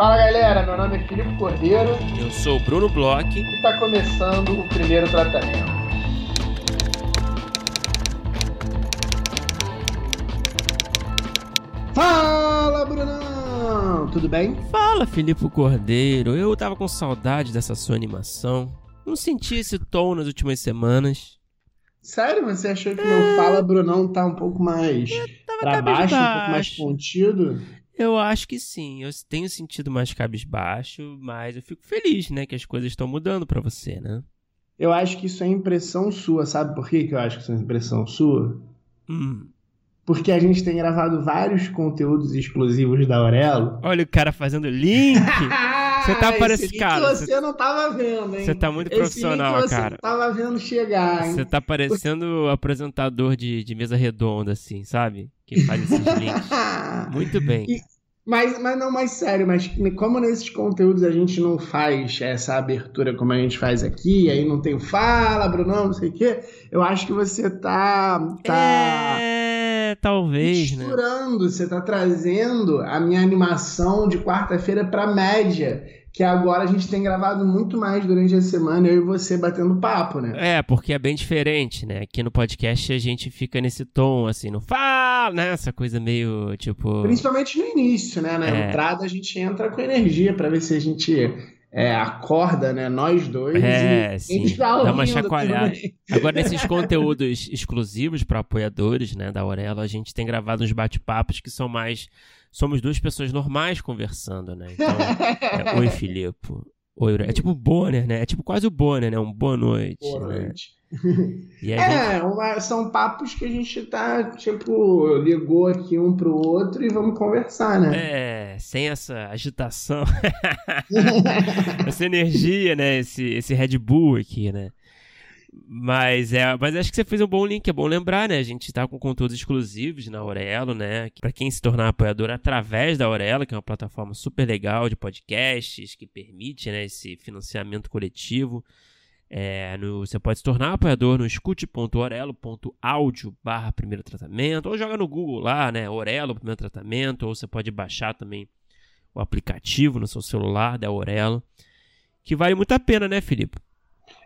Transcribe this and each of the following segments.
Fala galera, meu nome é Filipe Cordeiro. Eu sou o Bruno Bloch. E está começando o primeiro tratamento. Fala, Brunão! Tudo bem? Fala, Filipe Cordeiro. Eu tava com saudade dessa sua animação. Não senti esse tom nas últimas semanas. Sério? Você achou que é... Fala Brunão tá um pouco mais pra baixo, um pouco mais contido? Eu acho que sim. Eu tenho sentido mais cabisbaixo, mas eu fico feliz, né, que as coisas estão mudando para você, né? Eu acho que isso é impressão sua. Sabe por que eu acho que isso é impressão sua? Hum. Porque a gente tem gravado vários conteúdos exclusivos da Aurelo. Olha o cara fazendo link. Você tá parecendo. Cara, você, você não tava vendo, hein? Você tá muito profissional, Esse cara. Você tava vendo chegar, hein? Você tá parecendo apresentador de, de mesa redonda, assim, sabe? Que faz esses links. muito bem. E, mas, mas não, mais sério, mas como nesses conteúdos a gente não faz essa abertura como a gente faz aqui, aí não tem o fala, Brunão, não sei o quê, eu acho que você tá. tá... É, talvez, né? misturando, né? você tá trazendo a minha animação de quarta-feira pra média que agora a gente tem gravado muito mais durante a semana, eu e você batendo papo, né? É, porque é bem diferente, né? Aqui no podcast a gente fica nesse tom, assim, não fala, né? Essa coisa meio, tipo... Principalmente no início, né? Na é. entrada a gente entra com energia para ver se a gente é, acorda, né? Nós dois. É, sim. Dá uma chacoalhada. Agora, nesses conteúdos exclusivos para apoiadores, né, da Aurelo, a gente tem gravado uns bate-papos que são mais somos duas pessoas normais conversando, né? Então, é, oi, Filipe. Oi, é tipo Bonner, né? É tipo quase o Bonner, né? Um boa noite. Boa né? noite. É, gente... uma, são papos que a gente tá, tipo, ligou aqui um pro outro e vamos conversar, né? É, sem essa agitação. essa energia, né? Esse, esse Red Bull aqui, né? Mas é, mas acho que você fez um bom link, é bom lembrar, né? A gente tá com conteúdos exclusivos na Aurelo, né? Para quem se tornar apoiador através da Aurelo, que é uma plataforma super legal de podcasts que permite, né, esse financiamento coletivo. É, no, você pode se tornar apoiador no escute.orelo.audio barra primeiro tratamento, ou joga no Google lá, né? Orelo primeiro tratamento, ou você pode baixar também o aplicativo no seu celular da Aurelo, que vale muito a pena, né, Felipe?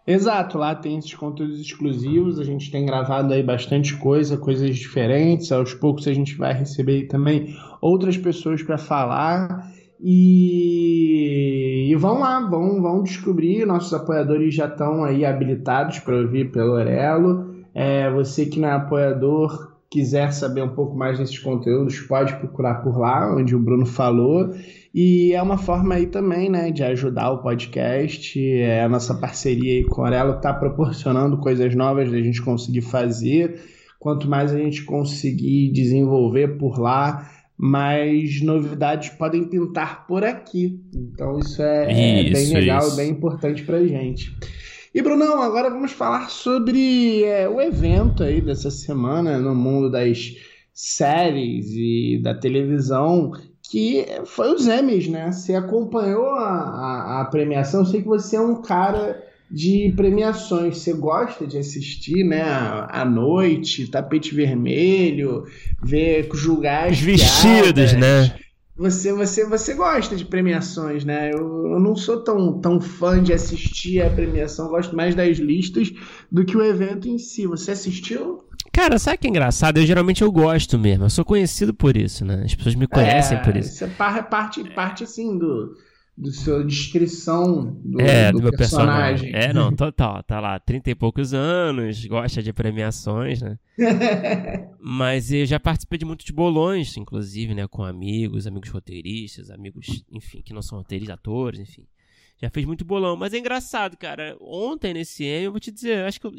Exato, lá tem esses conteúdos exclusivos, a gente tem gravado aí bastante coisa, coisas diferentes, aos poucos a gente vai receber também outras pessoas para falar e... e vão lá, vão, vão descobrir, nossos apoiadores já estão aí habilitados para ouvir pelo Orelo, é, você que não é apoiador, quiser saber um pouco mais desses conteúdos, pode procurar por lá, onde o Bruno falou. E é uma forma aí também, né, de ajudar o podcast. É a nossa parceria aí com a Aurelo está proporcionando coisas novas da gente conseguir fazer. Quanto mais a gente conseguir desenvolver por lá, mais novidades podem pintar por aqui. Então isso é, isso, é bem legal e bem importante para gente. E Brunão, agora vamos falar sobre é, o evento aí dessa semana no mundo das séries e da televisão que foi os Emmys, né? Você acompanhou a, a, a, premiação, eu sei que você é um cara de premiações, você gosta de assistir, né? À noite, tapete vermelho, ver julgar os vestidos, né? Você, você, você gosta de premiações, né? Eu, eu não sou tão, tão fã de assistir a premiação, gosto mais das listas do que o evento em si. Você assistiu? Cara, sabe que é engraçado? Eu geralmente eu gosto mesmo. Eu sou conhecido por isso, né? As pessoas me conhecem é, por isso. Isso é parte, parte assim do, do sua descrição do, é, do, do meu personagem. personagem. É, não, total. Tá lá, 30 e poucos anos, gosta de premiações, né? Mas eu já participei de muitos bolões, inclusive, né? Com amigos, amigos roteiristas, amigos, enfim, que não são roteiristas, atores, enfim já fez muito bolão. Mas é engraçado, cara. Ontem nesse M, eu vou te dizer, acho que eu,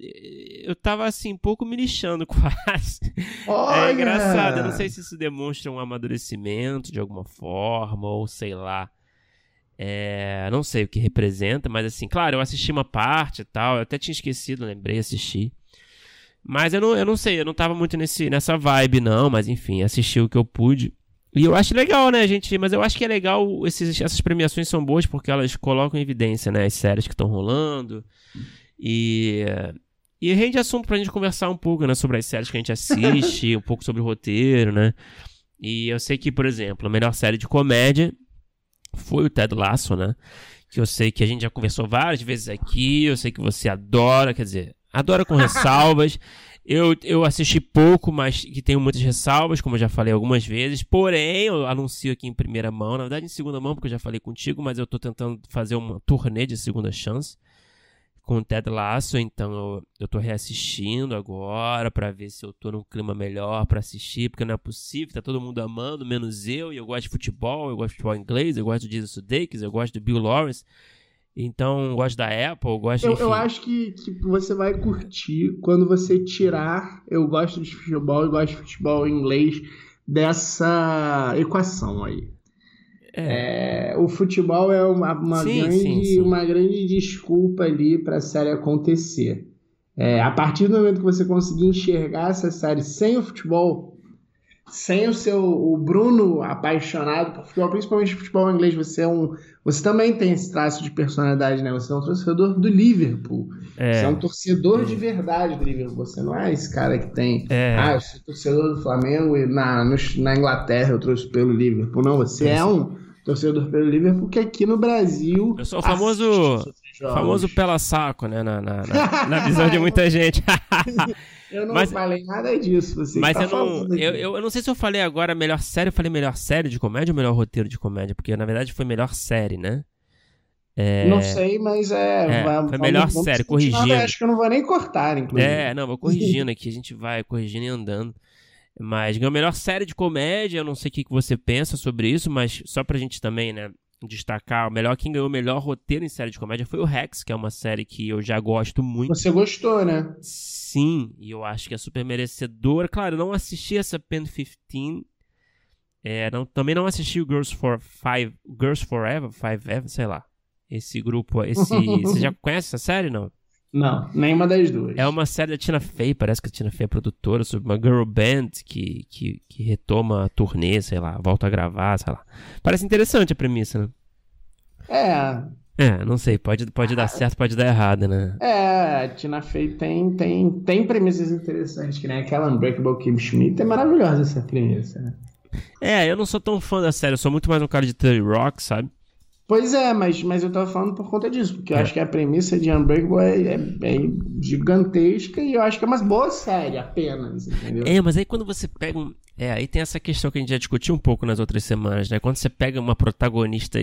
eu tava assim, um pouco me lixando quase. Olha! É engraçado. Eu não sei se isso demonstra um amadurecimento de alguma forma, ou sei lá. É, não sei o que representa, mas assim, claro, eu assisti uma parte e tal. Eu até tinha esquecido, lembrei, assisti. Mas eu não, eu não sei, eu não tava muito nesse, nessa vibe, não. Mas enfim, assisti o que eu pude. E eu acho legal, né, gente? Mas eu acho que é legal, esses, essas premiações são boas porque elas colocam em evidência, né, as séries que estão rolando. E, e rende assunto pra gente conversar um pouco, né, sobre as séries que a gente assiste, um pouco sobre o roteiro, né. E eu sei que, por exemplo, a melhor série de comédia foi o Ted Lasso, né? Que eu sei que a gente já conversou várias vezes aqui, eu sei que você adora, quer dizer, adora com ressalvas. Eu, eu assisti pouco, mas que tenho muitas ressalvas, como eu já falei algumas vezes. Porém, eu anuncio aqui em primeira mão, na verdade em segunda mão, porque eu já falei contigo, mas eu tô tentando fazer uma turnê de segunda chance com o Ted Lasso, então eu, eu tô reassistindo agora para ver se eu tô num clima melhor para assistir, porque não é possível, tá todo mundo amando, menos eu, e eu gosto de futebol, eu gosto de futebol inglês, eu gosto de Jesus Sudeikis, eu gosto do Bill Lawrence, então eu gosto da Apple, eu gosto eu, enfim. eu acho que, que você vai curtir quando você tirar eu gosto de futebol, eu gosto de futebol inglês dessa equação aí. É. É, o futebol é uma, uma sim, grande, sim, sim. uma grande desculpa ali para a série acontecer. É, a partir do momento que você conseguir enxergar essa série sem o futebol, sem o seu o Bruno apaixonado por futebol, principalmente futebol inglês, você é um você também tem esse traço de personalidade, né? Você é um torcedor do Liverpool. É. Você é um torcedor é. de verdade do Liverpool. Você não é esse cara que tem. É. Ah, eu sou torcedor do Flamengo e na, no, na Inglaterra eu trouxe pelo Liverpool. Não, você é, é um torcedor pelo Liverpool, que aqui no Brasil. Eu sou o famoso, famoso pela saco, né? Na, na, na, na visão de muita gente. eu não mas, falei nada disso. Você mas tá eu, não, eu, eu, eu, não sei se eu falei agora melhor série, eu falei melhor série de comédia ou melhor roteiro de comédia, porque na verdade foi melhor série, né? É... Não sei, mas é. é vamos, foi melhor vamos série, corrigindo. Acho que eu não vou nem cortar, inclusive. É, não, vou corrigindo aqui, a gente vai corrigindo e andando. Mas ganhou a melhor série de comédia, eu não sei o que você pensa sobre isso, mas só pra gente também, né, destacar, o melhor quem ganhou o melhor roteiro em série de comédia foi o Rex, que é uma série que eu já gosto muito. Você gostou, né? Sim, e eu acho que é super merecedora. Claro, eu não assisti essa Pen 15. É, não, também não assisti o Girls for Five, Girls Forever, Five Ever, sei lá. Esse grupo, esse, você já conhece essa série, não? Não, nenhuma das duas. É uma série da Tina Fey, parece que a Tina Fey é produtora, sobre uma girl band que, que, que retoma a turnê, sei lá, volta a gravar, sei lá. Parece interessante a premissa, né? É. É, não sei, pode, pode dar certo, pode dar errado, né? É, a Tina Fey tem, tem, tem premissas interessantes, que nem aquela Unbreakable Kim Schmidt, é maravilhosa essa premissa, né? É, eu não sou tão fã da série, eu sou muito mais um cara de 30 Rock, sabe? Pois é, mas, mas eu tava falando por conta disso, porque eu é. acho que a premissa de Unbreakable é, é, é, gigantesca e eu acho que é uma boa série apenas, entendeu? É, mas aí quando você pega um... É, aí tem essa questão que a gente já discutiu um pouco nas outras semanas, né? Quando você pega uma protagonista...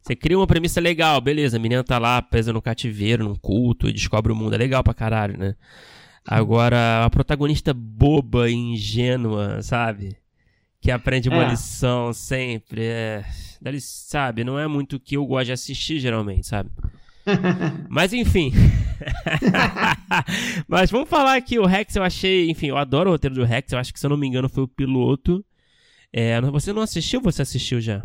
Você cria uma premissa legal, beleza, a menina tá lá presa no cativeiro, num culto e descobre o mundo, é legal pra caralho, né? Agora, a protagonista boba e ingênua, sabe? Que aprende uma é. lição sempre, é Daí, sabe, não é muito o que eu gosto de assistir geralmente, sabe? Mas enfim. Mas vamos falar aqui, o Rex eu achei, enfim, eu adoro o roteiro do Rex, eu acho que se eu não me engano foi o piloto. É, você não assistiu ou você assistiu já?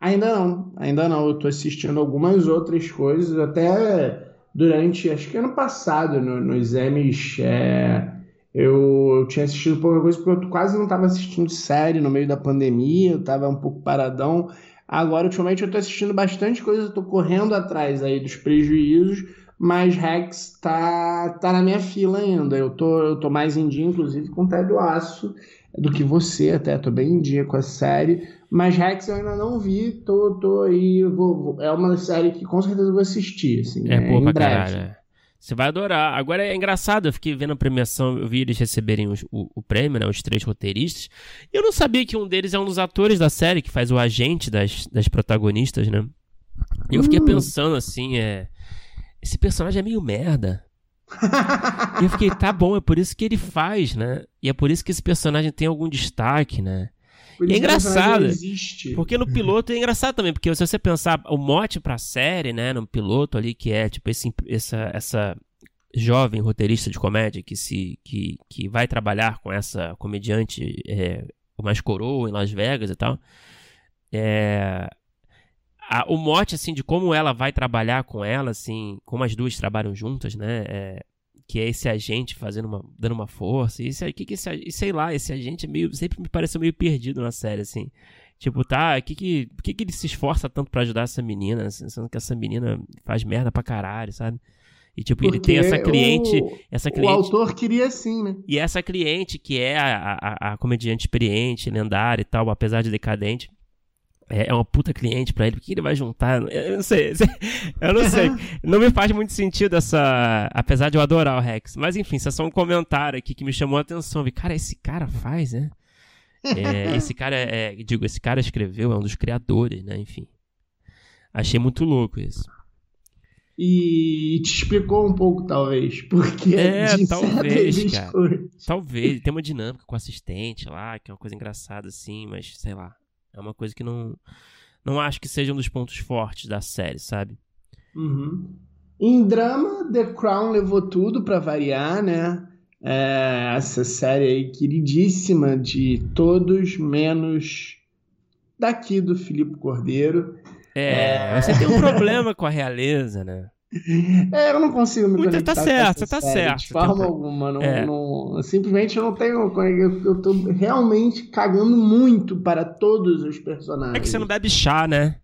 Ainda não, ainda não. Eu tô assistindo algumas outras coisas, até durante, acho que ano passado, no, nos Emmys, é, eu, eu, tinha assistido pouca coisa porque eu quase não estava assistindo série no meio da pandemia, eu estava um pouco paradão. Agora, ultimamente, eu estou assistindo bastante coisa, estou correndo atrás aí dos prejuízos, mas Rex tá, tá na minha fila ainda. Eu tô, eu tô mais em dia, inclusive, com o Ted Laço do que você, até. Tô bem em dia com a série. Mas Rex eu ainda não vi, tô, tô aí. Vou, vou, é uma série que com certeza vou assistir. Assim, é né, boa pra breve. caralho. Você vai adorar. Agora é engraçado, eu fiquei vendo a premiação, eu vi eles receberem o, o, prêmio, né? Os três roteiristas. E eu não sabia que um deles é um dos atores da série, que faz o agente das, das protagonistas, né? E eu fiquei hum. pensando assim, é. Esse personagem é meio merda. e eu fiquei, tá bom, é por isso que ele faz, né? E é por isso que esse personagem tem algum destaque, né? É engraçado. Porque no piloto é engraçado também, porque se você pensar o mote pra série, né, no piloto ali, que é tipo esse, essa, essa jovem roteirista de comédia que se que, que vai trabalhar com essa comediante é, mais coroa em Las Vegas e tal. É, a, o mote assim de como ela vai trabalhar com ela, assim, como as duas trabalham juntas, né? É, que é esse agente fazendo uma, dando uma força. E isso aí, que que esse, sei lá, esse agente é meio, sempre me pareceu meio perdido na série, assim. Tipo, tá, que que, por que, que ele se esforça tanto para ajudar essa menina, sendo que essa menina faz merda pra caralho, sabe? E tipo, Porque ele tem essa cliente, o, essa cliente. O autor queria assim, né? E essa cliente que é a, a, a comediante experiente, lendária e tal, apesar de decadente, é, é uma puta cliente para ele, o que ele vai juntar? Eu não sei, eu não sei. Não me faz muito sentido essa. Apesar de eu adorar o Rex. Mas enfim, isso é só um comentário aqui que me chamou a atenção. Vi, cara, esse cara faz, né? É, esse cara é, Digo, esse cara escreveu, é um dos criadores, né? Enfim. Achei muito louco isso. E te explicou um pouco, talvez, porque é, talvez, cara. Talvez, tem uma dinâmica com o assistente lá, que é uma coisa engraçada assim, mas sei lá. É uma coisa que não. Não acho que seja um dos pontos fortes da série, sabe? Uhum. Em drama, The Crown levou tudo para variar, né? É, essa série aí queridíssima de todos, menos daqui do Filipe Cordeiro. É, é, você tem um problema com a realeza, né? É, eu não consigo me Muito tá certo, você tá certo. De forma alguma. Não, é. não, simplesmente eu não tenho. Eu, eu tô realmente cagando muito para todos os personagens. É que você não bebe chá, né?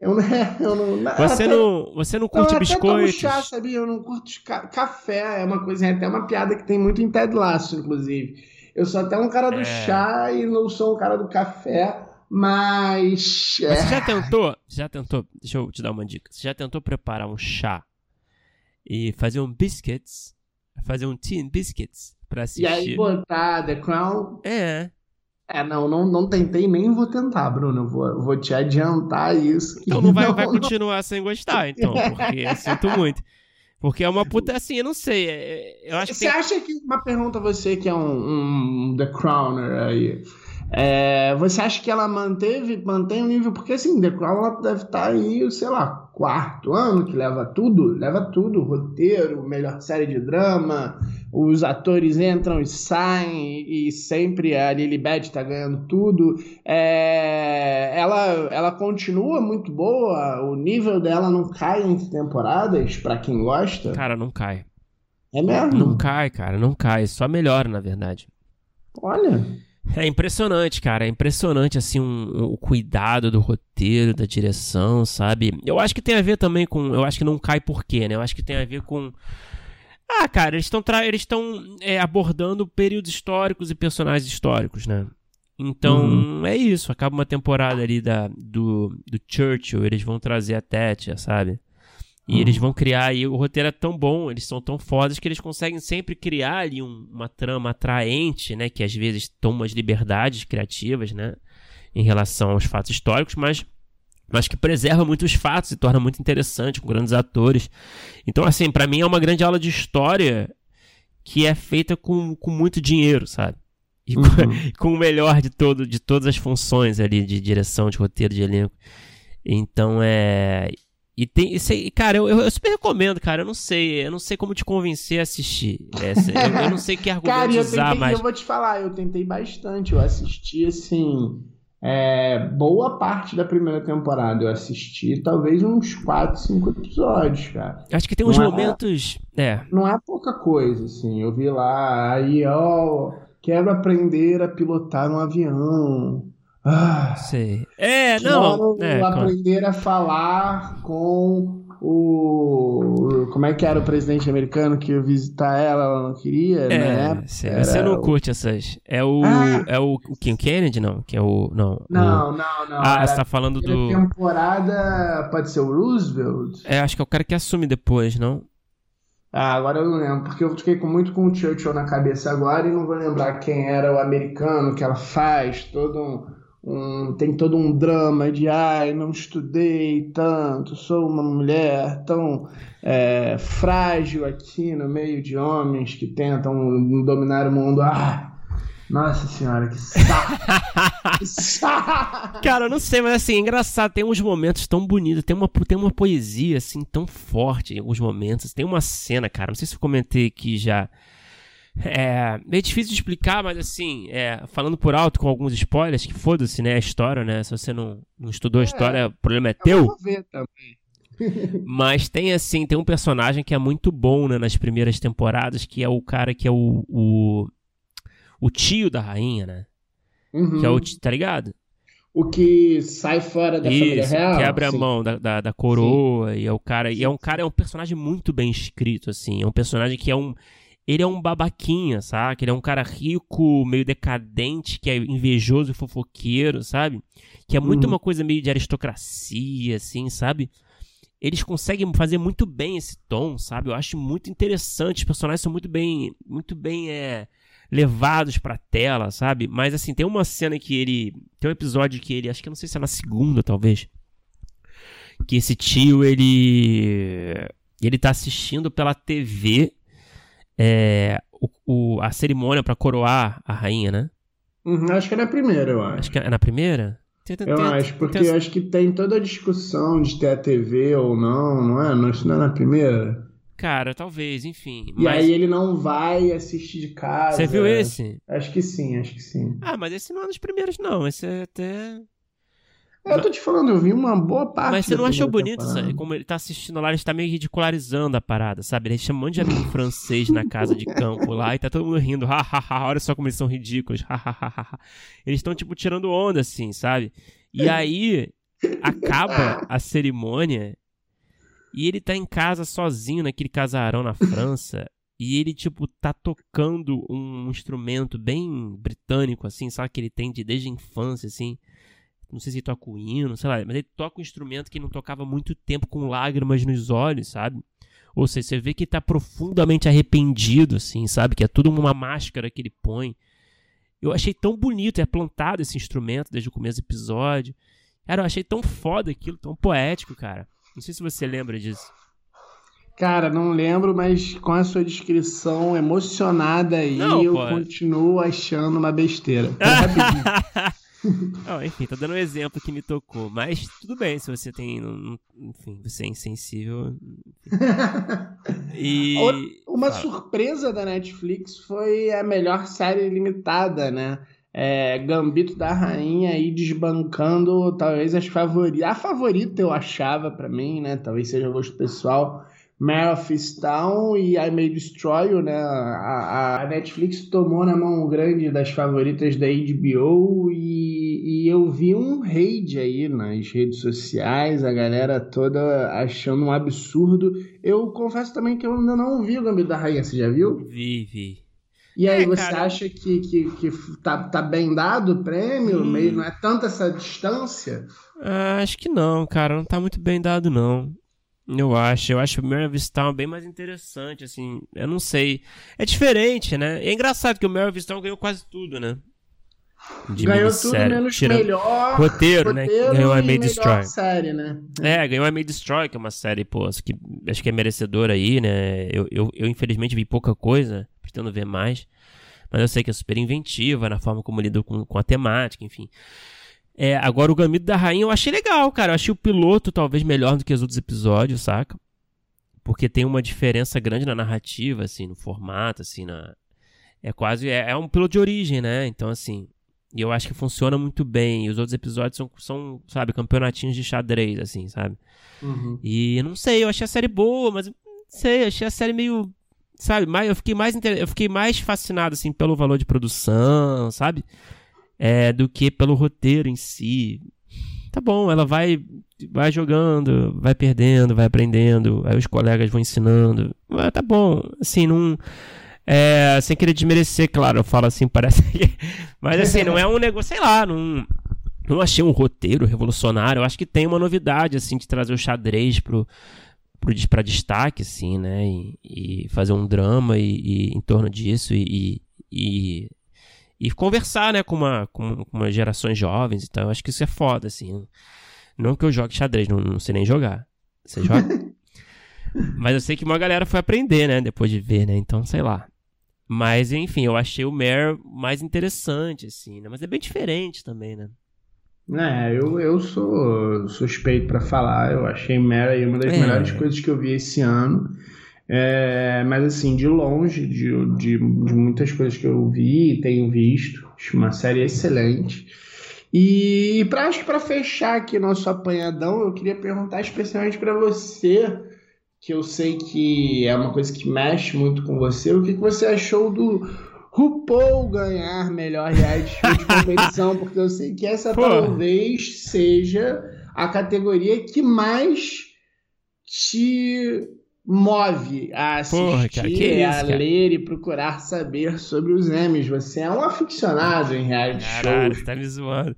Eu não, eu não, você, até, não, você não curte eu biscoitos? chá, sabia? Eu não curto ca café. É uma coisa, é até uma piada que tem muito em Ted Lasso, inclusive. Eu sou até um cara do é. chá e não sou um cara do café. Mas. Mas você já é. tentou? Já tentou? Deixa eu te dar uma dica. Você já tentou preparar um chá e fazer um biscuits, fazer um tea biscuits pra assistir. E aí botar The Crown. É. É, não, não, não tentei nem vou tentar, Bruno. Vou, vou te adiantar isso. Então não vai, não, vai continuar não... sem gostar, então, porque eu sinto muito. Porque é uma puta assim, eu não sei. É, eu acho você tem... acha que. Uma pergunta a você que é um, um The Crowner aí. É, você acha que ela manteve, mantém o nível? Porque assim, The Crown ela deve estar tá aí, sei lá, quarto ano, que leva tudo, leva tudo, roteiro, melhor série de drama, os atores entram e saem, e sempre a Lilibet está ganhando tudo. É, ela, ela continua muito boa, o nível dela não cai entre temporadas, para quem gosta. Cara, não cai. É mesmo? Não cai, cara, não cai, só melhora, na verdade. Olha. É impressionante, cara. É impressionante, assim, um, o cuidado do roteiro, da direção, sabe? Eu acho que tem a ver também com. Eu acho que não cai por quê, né? Eu acho que tem a ver com. Ah, cara, eles estão eles estão é, abordando períodos históricos e personagens históricos, né? Então, uhum. é isso. Acaba uma temporada ali da, do, do Churchill, eles vão trazer a Tétia, sabe? E uhum. eles vão criar, e o roteiro é tão bom, eles são tão fodas que eles conseguem sempre criar ali um, uma trama atraente, né? Que às vezes toma umas liberdades criativas, né? Em relação aos fatos históricos, mas, mas que preserva muito os fatos e torna muito interessante, com grandes atores. Então, assim, para mim é uma grande aula de história que é feita com, com muito dinheiro, sabe? E uhum. com, com, o melhor de, todo, de todas as funções ali, de direção, de roteiro, de elenco. Então é. E tem. Isso cara, eu, eu, super recomendo, cara. Eu não sei. Eu não sei como te convencer a assistir. Essa, eu, eu, não sei que argumento cara, eu usar, tentei, mas. Eu vou te falar, eu tentei bastante. Eu assisti, assim. É, boa parte da primeira temporada eu assisti, talvez uns 4, 5 episódios, cara. Acho que tem uns não é momentos. É, é. Não é pouca coisa, assim. Eu vi lá, aí, ó, quero aprender a pilotar um avião. Ah, Sei. É, não. É, aprender a falar com o. Como é que era o presidente americano que ia visitar ela, ela não queria? É, né? você não curte essas. É o. Ah, é o, o Kim Kennedy, não? Que é o. Não, não, o... não, não. Ah, você tá falando do. temporada. Pode ser o Roosevelt? É, acho que é o cara que assume depois, não? Ah, agora eu não lembro, porque eu fiquei com, muito com o Churchill na cabeça agora e não vou lembrar quem era o americano que ela faz, todo um um, tem todo um drama de ai, não estudei tanto, sou uma mulher tão é, frágil aqui no meio de homens que tentam dominar o mundo. Ah, nossa senhora, que saco! que saco! Cara, eu não sei, mas assim, é engraçado, tem uns momentos tão bonitos, tem uma, tem uma poesia assim tão forte em alguns momentos. Tem uma cena, cara, não sei se eu comentei aqui já é meio difícil de explicar, mas assim, é, falando por alto com alguns spoilers, que foda-se, né? A história, né? Se você não, não estudou a é, história, o problema é teu. vou ver também. mas tem assim, tem um personagem que é muito bom né, nas primeiras temporadas, que é o cara que é o, o, o tio da rainha, né? Uhum. Que é o, tá ligado? O que sai fora da Isso, família real. Quebra sim. a mão da, da, da coroa sim. e é o cara. Sim. E é um cara, é um personagem muito bem escrito, assim. É um personagem que é um ele é um babaquinha, sabe? Ele é um cara rico, meio decadente, que é invejoso e fofoqueiro, sabe? Que é muito uhum. uma coisa meio de aristocracia, assim, sabe? Eles conseguem fazer muito bem esse tom, sabe? Eu acho muito interessante. Os personagens são muito bem, muito bem é, levados pra tela, sabe? Mas assim, tem uma cena que ele. Tem um episódio que ele. Acho que não sei se é na segunda, talvez. Que esse tio, ele. Ele tá assistindo pela TV é, o, o, a cerimônia para coroar a rainha, né? Uhum, acho que é na primeira, eu acho. Acho que é na primeira? Eu acho, porque eu acho que tem toda a discussão de ter a TV ou não, não é? Não, isso não é na primeira? Cara, talvez, enfim. E mas... aí ele não vai assistir de casa. Você viu esse? Acho que sim, acho que sim. Ah, mas esse não é dos primeiros, não. Esse é até. Eu tô te falando, eu vi uma boa parte. Mas você não achou bonito, sabe? Como ele tá assistindo lá, ele está meio ridicularizando a parada, sabe? Ele chama um monte de amigo francês na casa de campo lá e tá todo mundo rindo. Ha, ha, ha, olha só como eles são ridículos. Ha, ha, ha, ha. Eles estão, tipo, tirando onda, assim, sabe? E aí, acaba a cerimônia e ele tá em casa sozinho naquele casarão na França. E ele, tipo, tá tocando um instrumento bem britânico, assim, sabe? Que ele tem de, desde a infância, assim não sei se ele toca o hino, sei lá, mas ele toca um instrumento que não tocava muito tempo com lágrimas nos olhos, sabe? Ou seja, você vê que ele tá profundamente arrependido, assim, sabe? Que é tudo uma máscara que ele põe. Eu achei tão bonito, é plantado esse instrumento desde o começo do episódio. Cara, eu achei tão foda aquilo, tão poético, cara. Não sei se você lembra disso. Cara, não lembro, mas com a sua descrição emocionada aí, não, eu pô. continuo achando uma besteira. enfim, tô dando um exemplo que me tocou. Mas tudo bem, se você tem. Enfim, você é insensível. e. Uma Fala. surpresa da Netflix foi a melhor série limitada, né? É, Gambito da Rainha aí desbancando talvez as favoritas. A favorita eu achava para mim, né? Talvez seja gosto pessoal. Mare of Town e I May Destroy You, né? A, a, Netflix tomou na mão grande das favoritas da HBO e eu vi um raid aí nas redes sociais, a galera toda achando um absurdo. Eu confesso também que eu ainda não vi o Gambito da Rainha, você já viu? Vi, vi. E aí, é, você cara... acha que, que, que tá, tá bem dado o prêmio? Hum. Meio, não é tanta essa distância? Ah, acho que não, cara. Não tá muito bem dado, não. Eu acho, eu acho o of Town bem mais interessante, assim, eu não sei. É diferente, né? É engraçado que o of Town ganhou quase tudo, né? De ganhou tudo menos Tirando... melhor roteiro, né? Ganhou a May Destroy. série, né? É, ganhou a May Destroy, que é uma série, pô, que acho que é merecedora aí, né? Eu, eu, eu infelizmente vi pouca coisa, pretendo ver mais. Mas eu sei que é super inventiva na forma como lida com, com a temática, enfim. É, agora o Gambito da Rainha eu achei legal, cara. Eu achei o piloto talvez melhor do que os outros episódios, saca? Porque tem uma diferença grande na narrativa, assim, no formato, assim, na. É quase. É, é um piloto de origem, né? Então, assim. E eu acho que funciona muito bem. E os outros episódios são, são sabe, campeonatinhos de xadrez, assim, sabe? Uhum. E não sei, eu achei a série boa, mas não sei, achei a série meio. Sabe, mais, eu fiquei mais eu fiquei mais fascinado, assim, pelo valor de produção, sabe? é, do que pelo roteiro em si. Tá bom, ela vai vai jogando, vai perdendo, vai aprendendo, aí os colegas vão ensinando. Ah, tá bom, assim, não. É, sem querer desmerecer, claro, eu falo assim, parece que. Mas assim, não é um negócio, sei lá, não. Não achei um roteiro revolucionário. Eu acho que tem uma novidade, assim, de trazer o xadrez pro, pro, pra destaque, assim, né? E, e fazer um drama e, e, em torno disso e, e e conversar, né, com uma, com, com uma gerações jovens então Eu acho que isso é foda, assim. Não que eu jogue xadrez, não, não sei nem jogar. Você joga? Mas eu sei que uma galera foi aprender, né, depois de ver, né? Então, sei lá. Mas, enfim, eu achei o Mare mais interessante, assim, né? Mas é bem diferente também, né? É, eu, eu sou suspeito para falar. Eu achei Mare uma das é. melhores coisas que eu vi esse ano. É, mas assim, de longe de, de, de, muitas coisas que eu vi e tenho visto, acho uma série excelente. E pra, acho que para fechar aqui nosso apanhadão, eu queria perguntar especialmente para você, que eu sei que é uma coisa que mexe muito com você, o que, que você achou do RuPaul ganhar melhor reality de competição, porque eu sei que essa Pô. talvez seja a categoria que mais te move a assistir, Porra, cara, que isso, a cara? ler e procurar saber sobre os Emmys. Você é um aficionado em reality Caralho, shows. tá me zoando.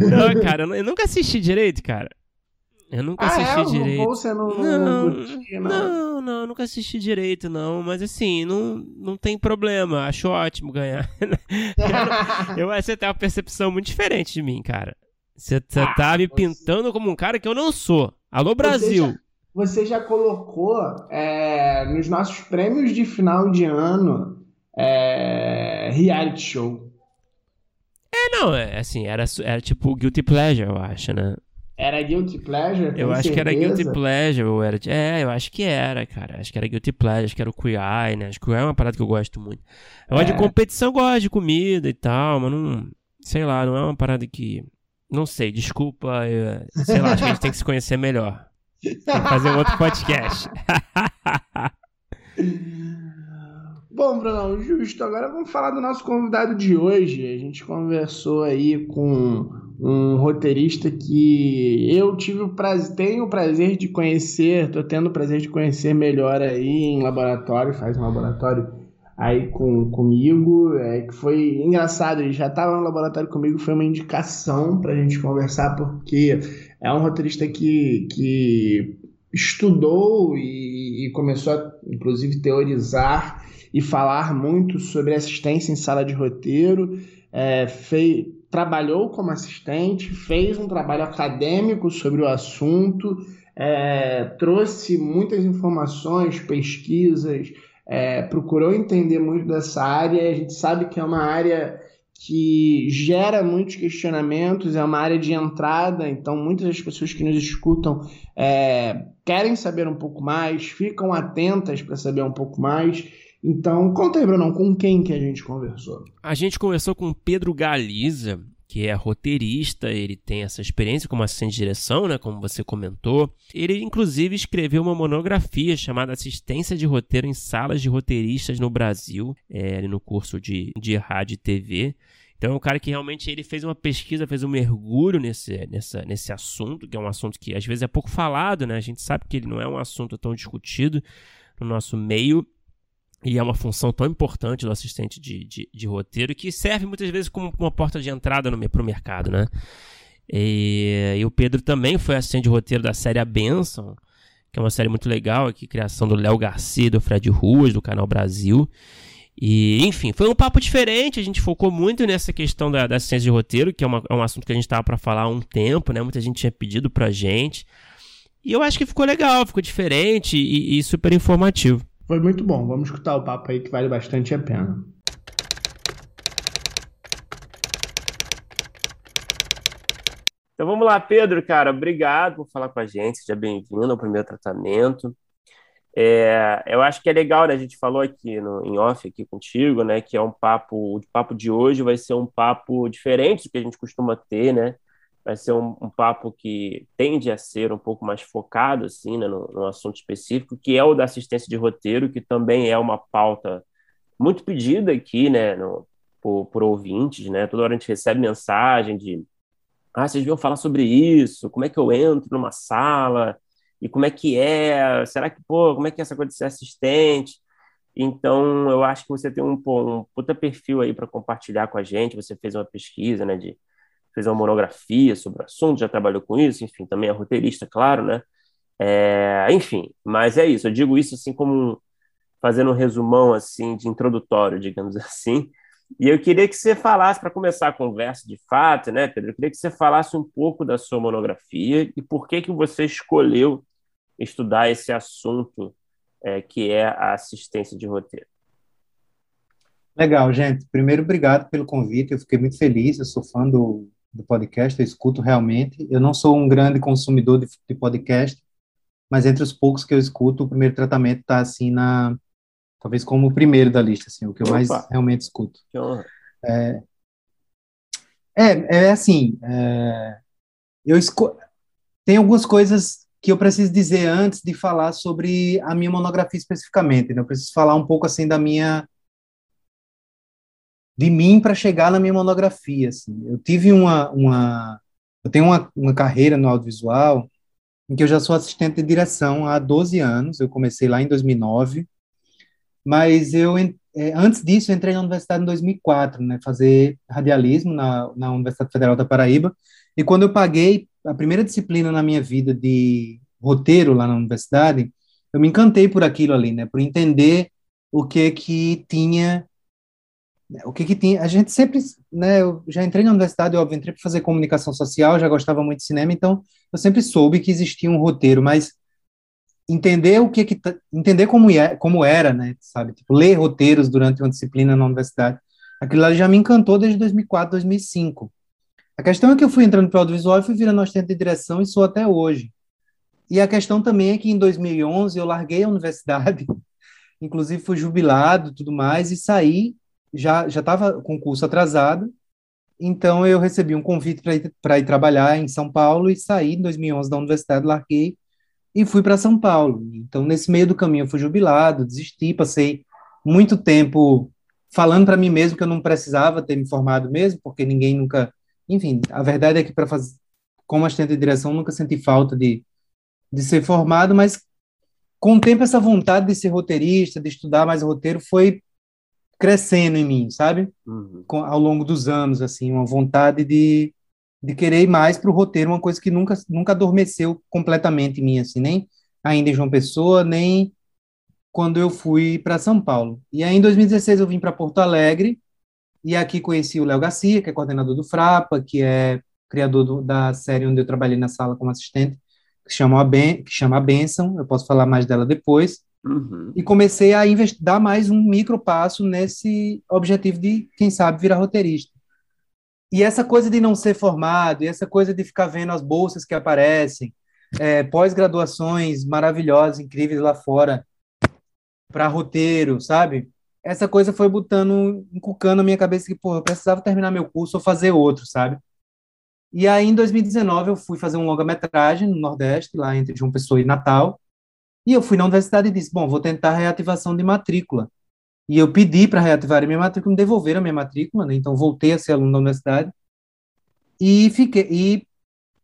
Não, cara, eu nunca assisti direito, cara. Eu nunca Ah, assisti é? Direito. Você não, Não, não? não, não, nunca assisti direito, não. Mas assim, não, não tem problema. Acho ótimo ganhar. Eu, você tem uma percepção muito diferente de mim, cara. Você, você Ah, tá me você- pintando como um cara que eu não sou. Alô, Brasil! Você já colocou é, nos nossos prêmios de final de ano é, reality show. É, não, é assim, era, era tipo Guilty Pleasure, eu acho, né? Era Guilty Pleasure? Eu acho que era certeza? Guilty Pleasure, ou era. É, eu acho que era, cara. Acho que era Guilty Pleasure, acho que era o Queer Eye, né? Acho que é uma parada que eu gosto muito. Eu gosto É. de competição, eu gosto de comida e tal, mas não. Sei lá, não é uma parada que. Não sei, desculpa. eu- sei lá, acho que a gente tem que se conhecer melhor. Tem que fazer um outro podcast. Bom, Brunão, justo. Agora vamos falar do nosso convidado de hoje. A gente conversou aí com um roteirista que eu tive o prazer, tenho o prazer de conhecer, tô tendo o prazer de conhecer melhor aí em laboratório, faz um laboratório aí com, comigo, é, que foi engraçado, ele já estava no laboratório comigo, foi uma indicação para a gente conversar, porque é um roteirista que, que estudou e, e começou a, inclusive, teorizar e falar muito sobre assistência em sala de roteiro, é, fez, trabalhou como assistente, fez um trabalho acadêmico sobre o assunto, é, trouxe muitas informações, pesquisas, é, procurou entender muito dessa área. A gente sabe que é uma área que gera muitos questionamentos, é uma área de entrada, então muitas das pessoas que nos escutam é, querem saber um pouco mais, ficam atentas para saber um pouco mais. Então, conta aí, Brunão, com quem que a gente conversou? A gente conversou com Pedro Galiza, que é roteirista, ele tem essa experiência como assistente de direção, né, como você comentou. Ele, inclusive, escreveu uma monografia chamada Assistência de Roteiro em Salas de Roteiristas no Brasil, é, no curso de, de rádio e TV. Então é um cara que realmente ele fez uma pesquisa, fez um mergulho nesse, nessa, nesse assunto, que é um assunto que às vezes é pouco falado, né? A gente sabe que ele não é um assunto tão discutido no nosso meio, e é uma função tão importante do assistente de, de, de roteiro que serve muitas vezes como uma porta de entrada para o mercado, né? E, e, o Pedro também foi assistente de roteiro da série A Benção, que é uma série muito legal aqui, criação do Léo Garcia do Fred Ruas, do Canal Brasil. E, enfim, foi um papo diferente, a gente focou muito nessa questão da, da assistência de roteiro, que é, uma, é um assunto que a gente estava para falar há um tempo, né? Muita gente tinha pedido pra gente. E eu acho que ficou legal, ficou diferente e, e super informativo. Foi muito bom. Vamos escutar o papo aí que vale bastante a pena. Então vamos lá, Pedro, cara, obrigado por falar com a gente, seja bem-vindo ao primeiro tratamento. É, eu acho que é legal, né? A gente falou aqui no, em off aqui contigo, né? Que é um papo, o papo de hoje vai ser um papo diferente do que a gente costuma ter, né? Vai ser um, um papo que tende a ser um pouco mais focado, assim, né? No, assunto específico, que é o da assistência de roteiro, que também é uma pauta muito pedida aqui, né? No, por, por ouvintes, né? Toda hora a gente recebe mensagem de ah, vocês viram falar sobre isso, como é que eu entro numa sala, e como é que é, será que, pô, como é que é essa coisa de ser assistente? Então, eu acho que você tem um, um puta perfil aí para compartilhar com a gente, você fez uma pesquisa, né, de, fez uma monografia sobre o assunto, já trabalhou com isso, enfim, também é roteirista, claro, né, é, enfim, mas é isso, eu digo isso assim como, fazendo um resumão, assim, de introdutório, digamos assim, e eu queria que você falasse, para começar a conversa de fato, né, Pedro? Eu queria que você falasse um pouco da sua monografia e por que, que você escolheu estudar esse assunto é, que é a assistência de roteiro. Legal, gente. Primeiro, obrigado pelo convite. Eu fiquei muito feliz. Eu sou fã do, do podcast, eu escuto realmente. Eu não sou um grande consumidor de, de podcast, mas entre os poucos que eu escuto, o primeiro tratamento está assim na talvez como o primeiro da lista, assim, o que eu Opa. mais realmente escuto. É, é, é assim, é, eu esco... tem algumas coisas que eu preciso dizer antes de falar sobre a minha monografia especificamente. Né? Eu preciso falar um pouco assim da minha de mim para chegar na minha monografia. Assim. Eu tive uma, uma eu tenho uma, uma carreira no audiovisual em que eu já sou assistente de direção há 12 anos. Eu comecei lá em 2009, mas eu é, antes disso eu entrei na universidade em 2004, né, fazer radialismo na, na Universidade Federal da Paraíba. E quando eu paguei a primeira disciplina na minha vida de roteiro lá na universidade, eu me encantei por aquilo ali, né, por entender o que que tinha o que que tinha, a gente sempre, né, eu já entrei na universidade, óbvio, entrei para fazer comunicação social, já gostava muito de cinema, então eu sempre soube que existia um roteiro, mas entender o que que entender como é, como era, né, sabe, tipo, ler roteiros durante uma disciplina na universidade. Aquilo lá já me encantou desde 2004, 2005. A questão é que eu fui entrando para o audiovisual e fui virando assistente de direção e sou até hoje. E a questão também é que em 2011 eu larguei a universidade, inclusive fui jubilado, tudo mais e saí já já estava com o curso atrasado. Então eu recebi um convite para ir, ir trabalhar em São Paulo e saí em 2011 da universidade, larguei e fui para São Paulo. Então, nesse meio do caminho, eu fui jubilado, desisti, passei muito tempo falando para mim mesmo que eu não precisava ter me formado mesmo, porque ninguém nunca. Enfim, a verdade é que para fazer. Como assistente de direção, nunca senti falta de, de ser formado, mas com o tempo, essa vontade de ser roteirista, de estudar mais roteiro, foi crescendo em mim, sabe? Uhum. Com, ao longo dos anos, assim, uma vontade de, de querer ir mais para o roteiro, uma coisa que nunca, nunca adormeceu completamente em mim, assim, nem ainda em João Pessoa, nem quando eu fui para São Paulo. E aí, em 2016, eu vim para Porto Alegre, e aqui conheci o Léo Garcia, que é coordenador do Frapa, que é criador do, da série onde eu trabalhei na sala como assistente, que chama a, ben, que chama a Benção, eu posso falar mais dela depois. Uhum. E comecei a dar mais um micro passo nesse objetivo de, quem sabe, virar roteirista. E essa coisa de não ser formado, e essa coisa de ficar vendo as bolsas que aparecem, é, pós-graduações maravilhosas, incríveis lá fora, para roteiro, sabe? Essa coisa foi botando, encucando na minha cabeça que, pô, eu precisava terminar meu curso ou fazer outro, sabe? E aí, em 2019, eu fui fazer um longa-metragem no Nordeste, lá entre João Pessoa e Natal. E eu fui na universidade e disse: bom, vou tentar reativação de matrícula. E eu pedi para reativar a minha matrícula, me devolveram a minha matrícula, né? então voltei a ser aluno da universidade. E fiquei e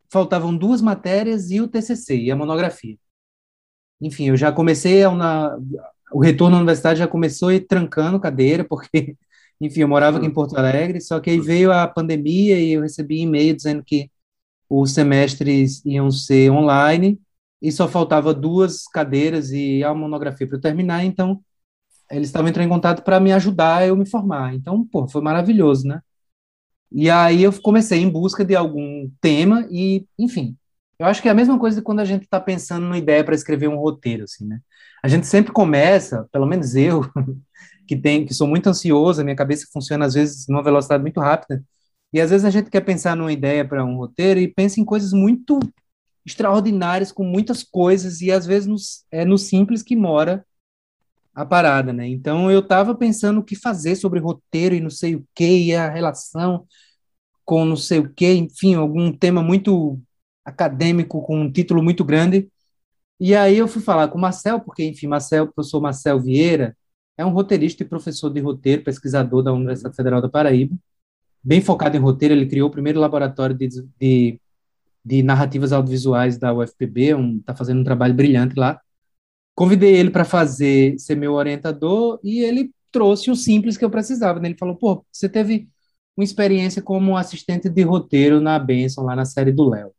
faltavam duas matérias e o TCC e a monografia. Enfim, eu já comecei a o retorno à universidade já começou ir trancando cadeira, porque, enfim, eu morava aqui em Porto Alegre, só que aí veio a pandemia e eu recebi e-mail dizendo que os semestres iam ser online e só faltava duas cadeiras e a monografia para eu terminar, então eles estavam entrando em contato para me ajudar eu me formar. Então, pô, foi maravilhoso, né? E aí eu comecei em busca de algum tema e, enfim, eu acho que é a mesma coisa de quando a gente está pensando numa ideia para escrever um roteiro, assim, né? A gente sempre começa, pelo menos eu, que tem, que sou muito ansioso, a minha cabeça funciona às vezes numa velocidade muito rápida, e às vezes a gente quer pensar numa ideia para um roteiro e pensa em coisas muito extraordinárias, com muitas coisas, e às vezes nos, é no simples que mora a parada, né? Então eu estava pensando o que fazer sobre roteiro e não sei o que, e a relação com não sei o que, enfim, algum tema muito acadêmico, com um título muito grande. E aí eu fui falar com o Marcel, porque, enfim, Marcel, professor Marcel Vieira, é um roteirista e professor de roteiro, pesquisador da Universidade Federal da Paraíba, bem focado em roteiro, ele criou o primeiro laboratório de, de, de narrativas audiovisuais da UFPB, está um, fazendo um trabalho brilhante lá, Convidei ele para fazer, ser meu orientador, e ele trouxe o simples que eu precisava. Né? Ele falou: pô, você teve uma experiência como assistente de roteiro na Benção, lá na série do Léo.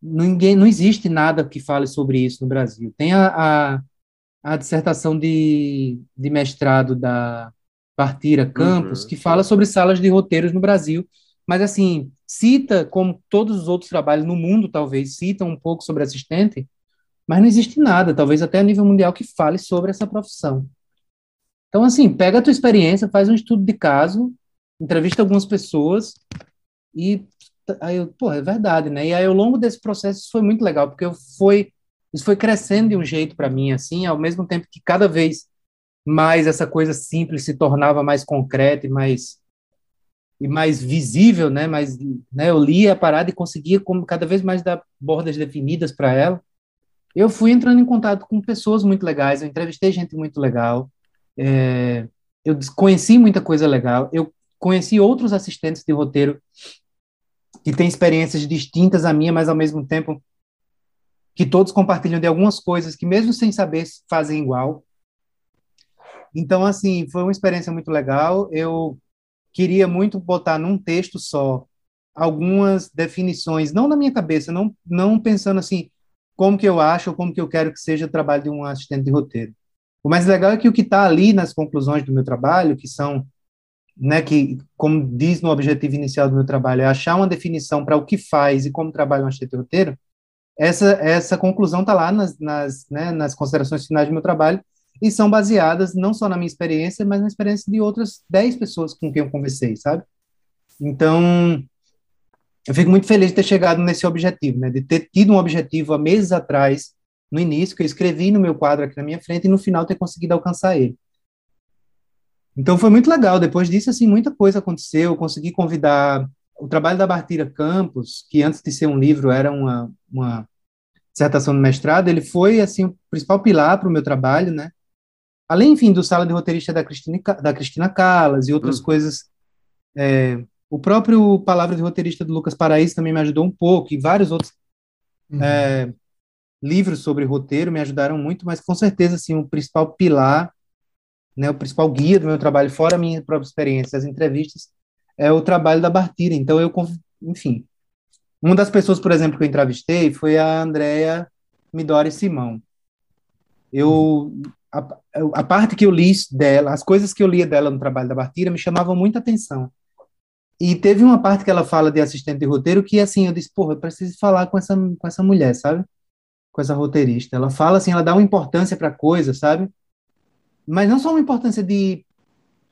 Ninguém, não existe nada que fale sobre isso no Brasil. Tem a, a, a dissertação de, de mestrado da Partira Campos, uhum. que fala sobre salas de roteiros no Brasil, mas assim, cita, como todos os outros trabalhos no mundo, talvez, citam um pouco sobre assistente, mas não existe nada, talvez até a nível mundial, que fale sobre essa profissão. Então, assim, pega a tua experiência, faz um estudo de caso, entrevista algumas pessoas e aí eu, pô, é verdade, né? E aí ao longo desse processo isso foi muito legal, porque eu foi isso foi crescendo de um jeito para mim assim, ao mesmo tempo que cada vez mais essa coisa simples se tornava mais concreta e mais e mais visível, né? Mas né, eu lia a parada e conseguia como cada vez mais dar bordas definidas para ela eu fui entrando em contato com pessoas muito legais, eu entrevistei gente muito legal, é, eu conheci muita coisa legal, eu conheci outros assistentes de roteiro que têm experiências distintas à minha, mas ao mesmo tempo que todos compartilham de algumas coisas que, mesmo sem saber, fazem igual. Então, assim, foi uma experiência muito legal. Eu queria muito botar num texto só algumas definições, não na minha cabeça, não, não pensando assim, como que eu acho ou como que eu quero que seja o trabalho de um assistente de roteiro. O mais legal é que o que está ali nas conclusões do meu trabalho, que são, né, que, como diz no objetivo inicial do meu trabalho, é achar uma definição para o que faz e como trabalha um assistente de roteiro, essa, essa conclusão está lá nas, nas, né, nas considerações finais do meu trabalho e são baseadas não só na minha experiência, mas na experiência de outras 10 pessoas com quem eu conversei, sabe? Então, eu fico muito feliz de ter chegado nesse objetivo, né? De ter tido um objetivo há meses atrás, no início, que eu escrevi no meu quadro aqui na minha frente, e no final ter conseguido alcançar ele. Então foi muito legal. Depois disso, assim, muita coisa aconteceu. Eu consegui convidar o trabalho da Bartira Campos, que antes de ser um livro era uma, uma dissertação de mestrado, ele foi assim o principal pilar para o meu trabalho, né? Além, enfim, do sala de roteirista da Cristina, da Cristina Calas e outras hum. coisas. É, o próprio palavra de roteirista do Lucas Paraíso também me ajudou um pouco, e vários outros uhum. é, livros sobre roteiro me ajudaram muito, mas com certeza, assim, o principal pilar, né, o principal guia do meu trabalho, fora a minha própria experiência, as entrevistas, é o trabalho da Bartira. Então, eu, enfim, uma das pessoas, por exemplo, que eu entrevistei foi a Andrea Midori Simão. Eu a, a, parte que eu li dela, as coisas que eu lia dela no trabalho da Bartira me chamavam muita atenção. E teve uma parte que ela fala de assistente de roteiro que, assim, eu disse, porra, eu preciso falar com essa, com essa mulher, sabe? Com essa roteirista. Ela fala, assim, ela dá uma importância para coisa, sabe? Mas não só uma importância de,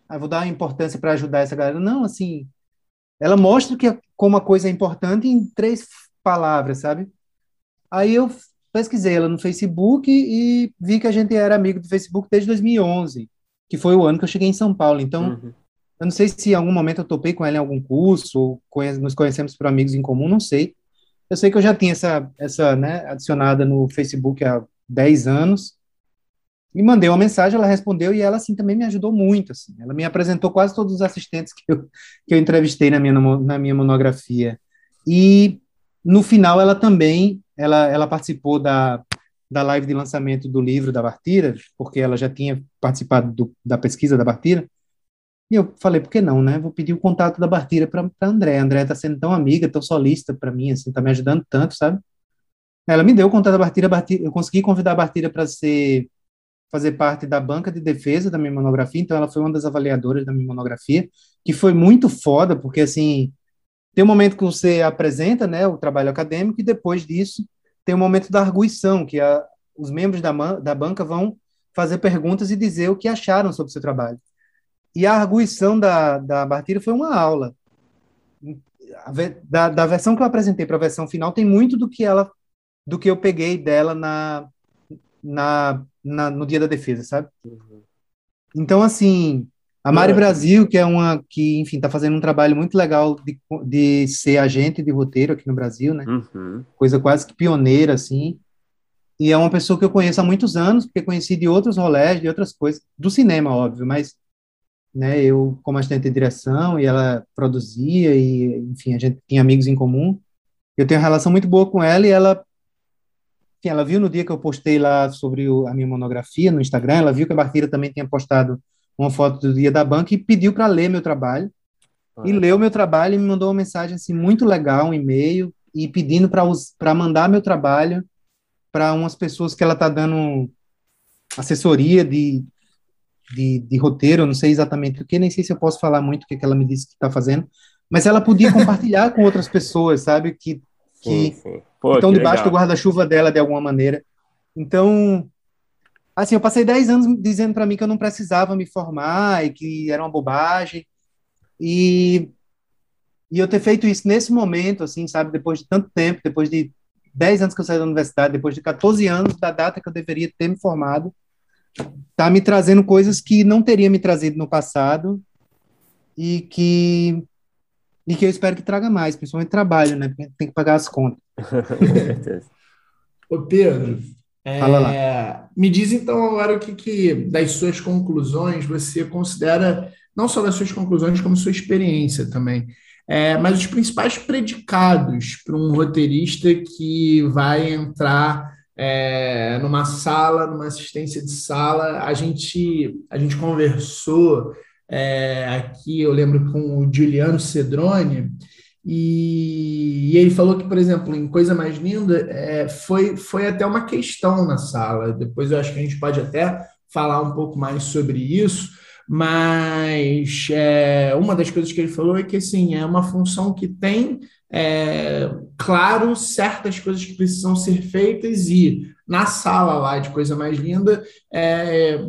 ah, vou dar uma importância para ajudar essa galera. Não, assim, ela mostra que como a coisa é importante em três palavras, sabe? Aí eu pesquisei ela no Facebook e vi que a gente era amigo do Facebook desde 2011, que foi o ano que eu cheguei em São Paulo. Então, uhum. eu não sei se em algum momento eu topei com ela em algum curso, ou nos conhecemos por amigos em comum, não sei. Eu sei que eu já tinha essa, essa né, adicionada no Facebook há 10 anos, e mandei uma mensagem, ela respondeu e ela assim também me ajudou muito, assim. Ela me apresentou quase todos os assistentes que eu, que eu entrevistei na minha na minha monografia. E no final ela também ela ela participou da da live de lançamento do livro da Bartira, porque ela já tinha participado do, da pesquisa da Bartira. E eu falei, por que não, né? Vou pedir o contato da Bartira para André. A André está sendo tão amiga, tão solista para mim, assim, tá me ajudando tanto, sabe? Ela me deu o contato da Bartira, Bartira eu consegui convidar a Bartira para ser fazer parte da banca de defesa da minha monografia, então ela foi uma das avaliadoras da minha monografia, que foi muito foda, porque assim, tem um momento que você apresenta, né, o trabalho acadêmico, e depois disso tem o um momento da arguição, que a, os membros da, da banca vão fazer perguntas e dizer o que acharam sobre o seu trabalho. E a arguição da, da Bartira foi uma aula. Da, da versão que eu apresentei para a versão final, tem muito do que ela do que eu peguei dela na, na na, no dia da defesa, sabe? Uhum. Então, assim, a Mari Brasil, que é uma que, enfim, está fazendo um trabalho muito legal de, de ser agente de roteiro aqui no Brasil, né? Uhum. Coisa quase que pioneira, assim. E é uma pessoa que eu conheço há muitos anos, porque conheci de outros rolés, de outras coisas, do cinema, óbvio, mas né, eu como assistente de direção e ela produzia e, enfim, a gente tinha amigos em comum. Eu tenho uma relação muito boa com ela e ela enfim, ela viu no dia que eu postei lá sobre o, a minha monografia no Instagram, ela viu que a Bartira também tinha postado uma foto do dia da banca e pediu para ler meu trabalho. E leu meu trabalho e me mandou uma mensagem assim muito legal, um e-mail, e pedindo para mandar meu trabalho para umas pessoas que ela está dando assessoria de, de, de, roteiro, não sei exatamente o que, nem sei se eu posso falar muito o que, que ela me disse que está fazendo, mas ela podia compartilhar com outras pessoas, sabe, que, que. Pô, estão debaixo legal. do guarda-chuva dela de alguma maneira. Então, assim, eu passei 10 anos dizendo para mim que eu não precisava me formar e que era uma bobagem. E, e eu ter feito isso nesse momento, assim, sabe, depois de tanto tempo, depois de 10 anos que eu saí da universidade, depois de 14 anos da data que eu deveria ter me formado, tá me trazendo coisas que não teria me trazido no passado e que e que eu espero que traga mais, principalmente trabalho, né? Porque tem que pagar as contas. Ô Pedro, é, me diz então agora o que, que, das suas conclusões você considera, não só das suas conclusões, como sua experiência também, é, mas os principais predicados para um roteirista que vai entrar é, numa sala, numa assistência de sala. A gente, a gente conversou é, aqui, eu lembro, com o Juliano Cedrone, e, e, ele falou que, por exemplo, em Coisa Mais Linda, é, foi, foi até uma questão na sala. Depois eu acho que a gente pode até falar um pouco mais sobre isso, mas é, uma das coisas que ele falou é que assim, é uma função que tem, é, claro, certas coisas que precisam ser feitas, e na sala lá de Coisa Mais Linda, é,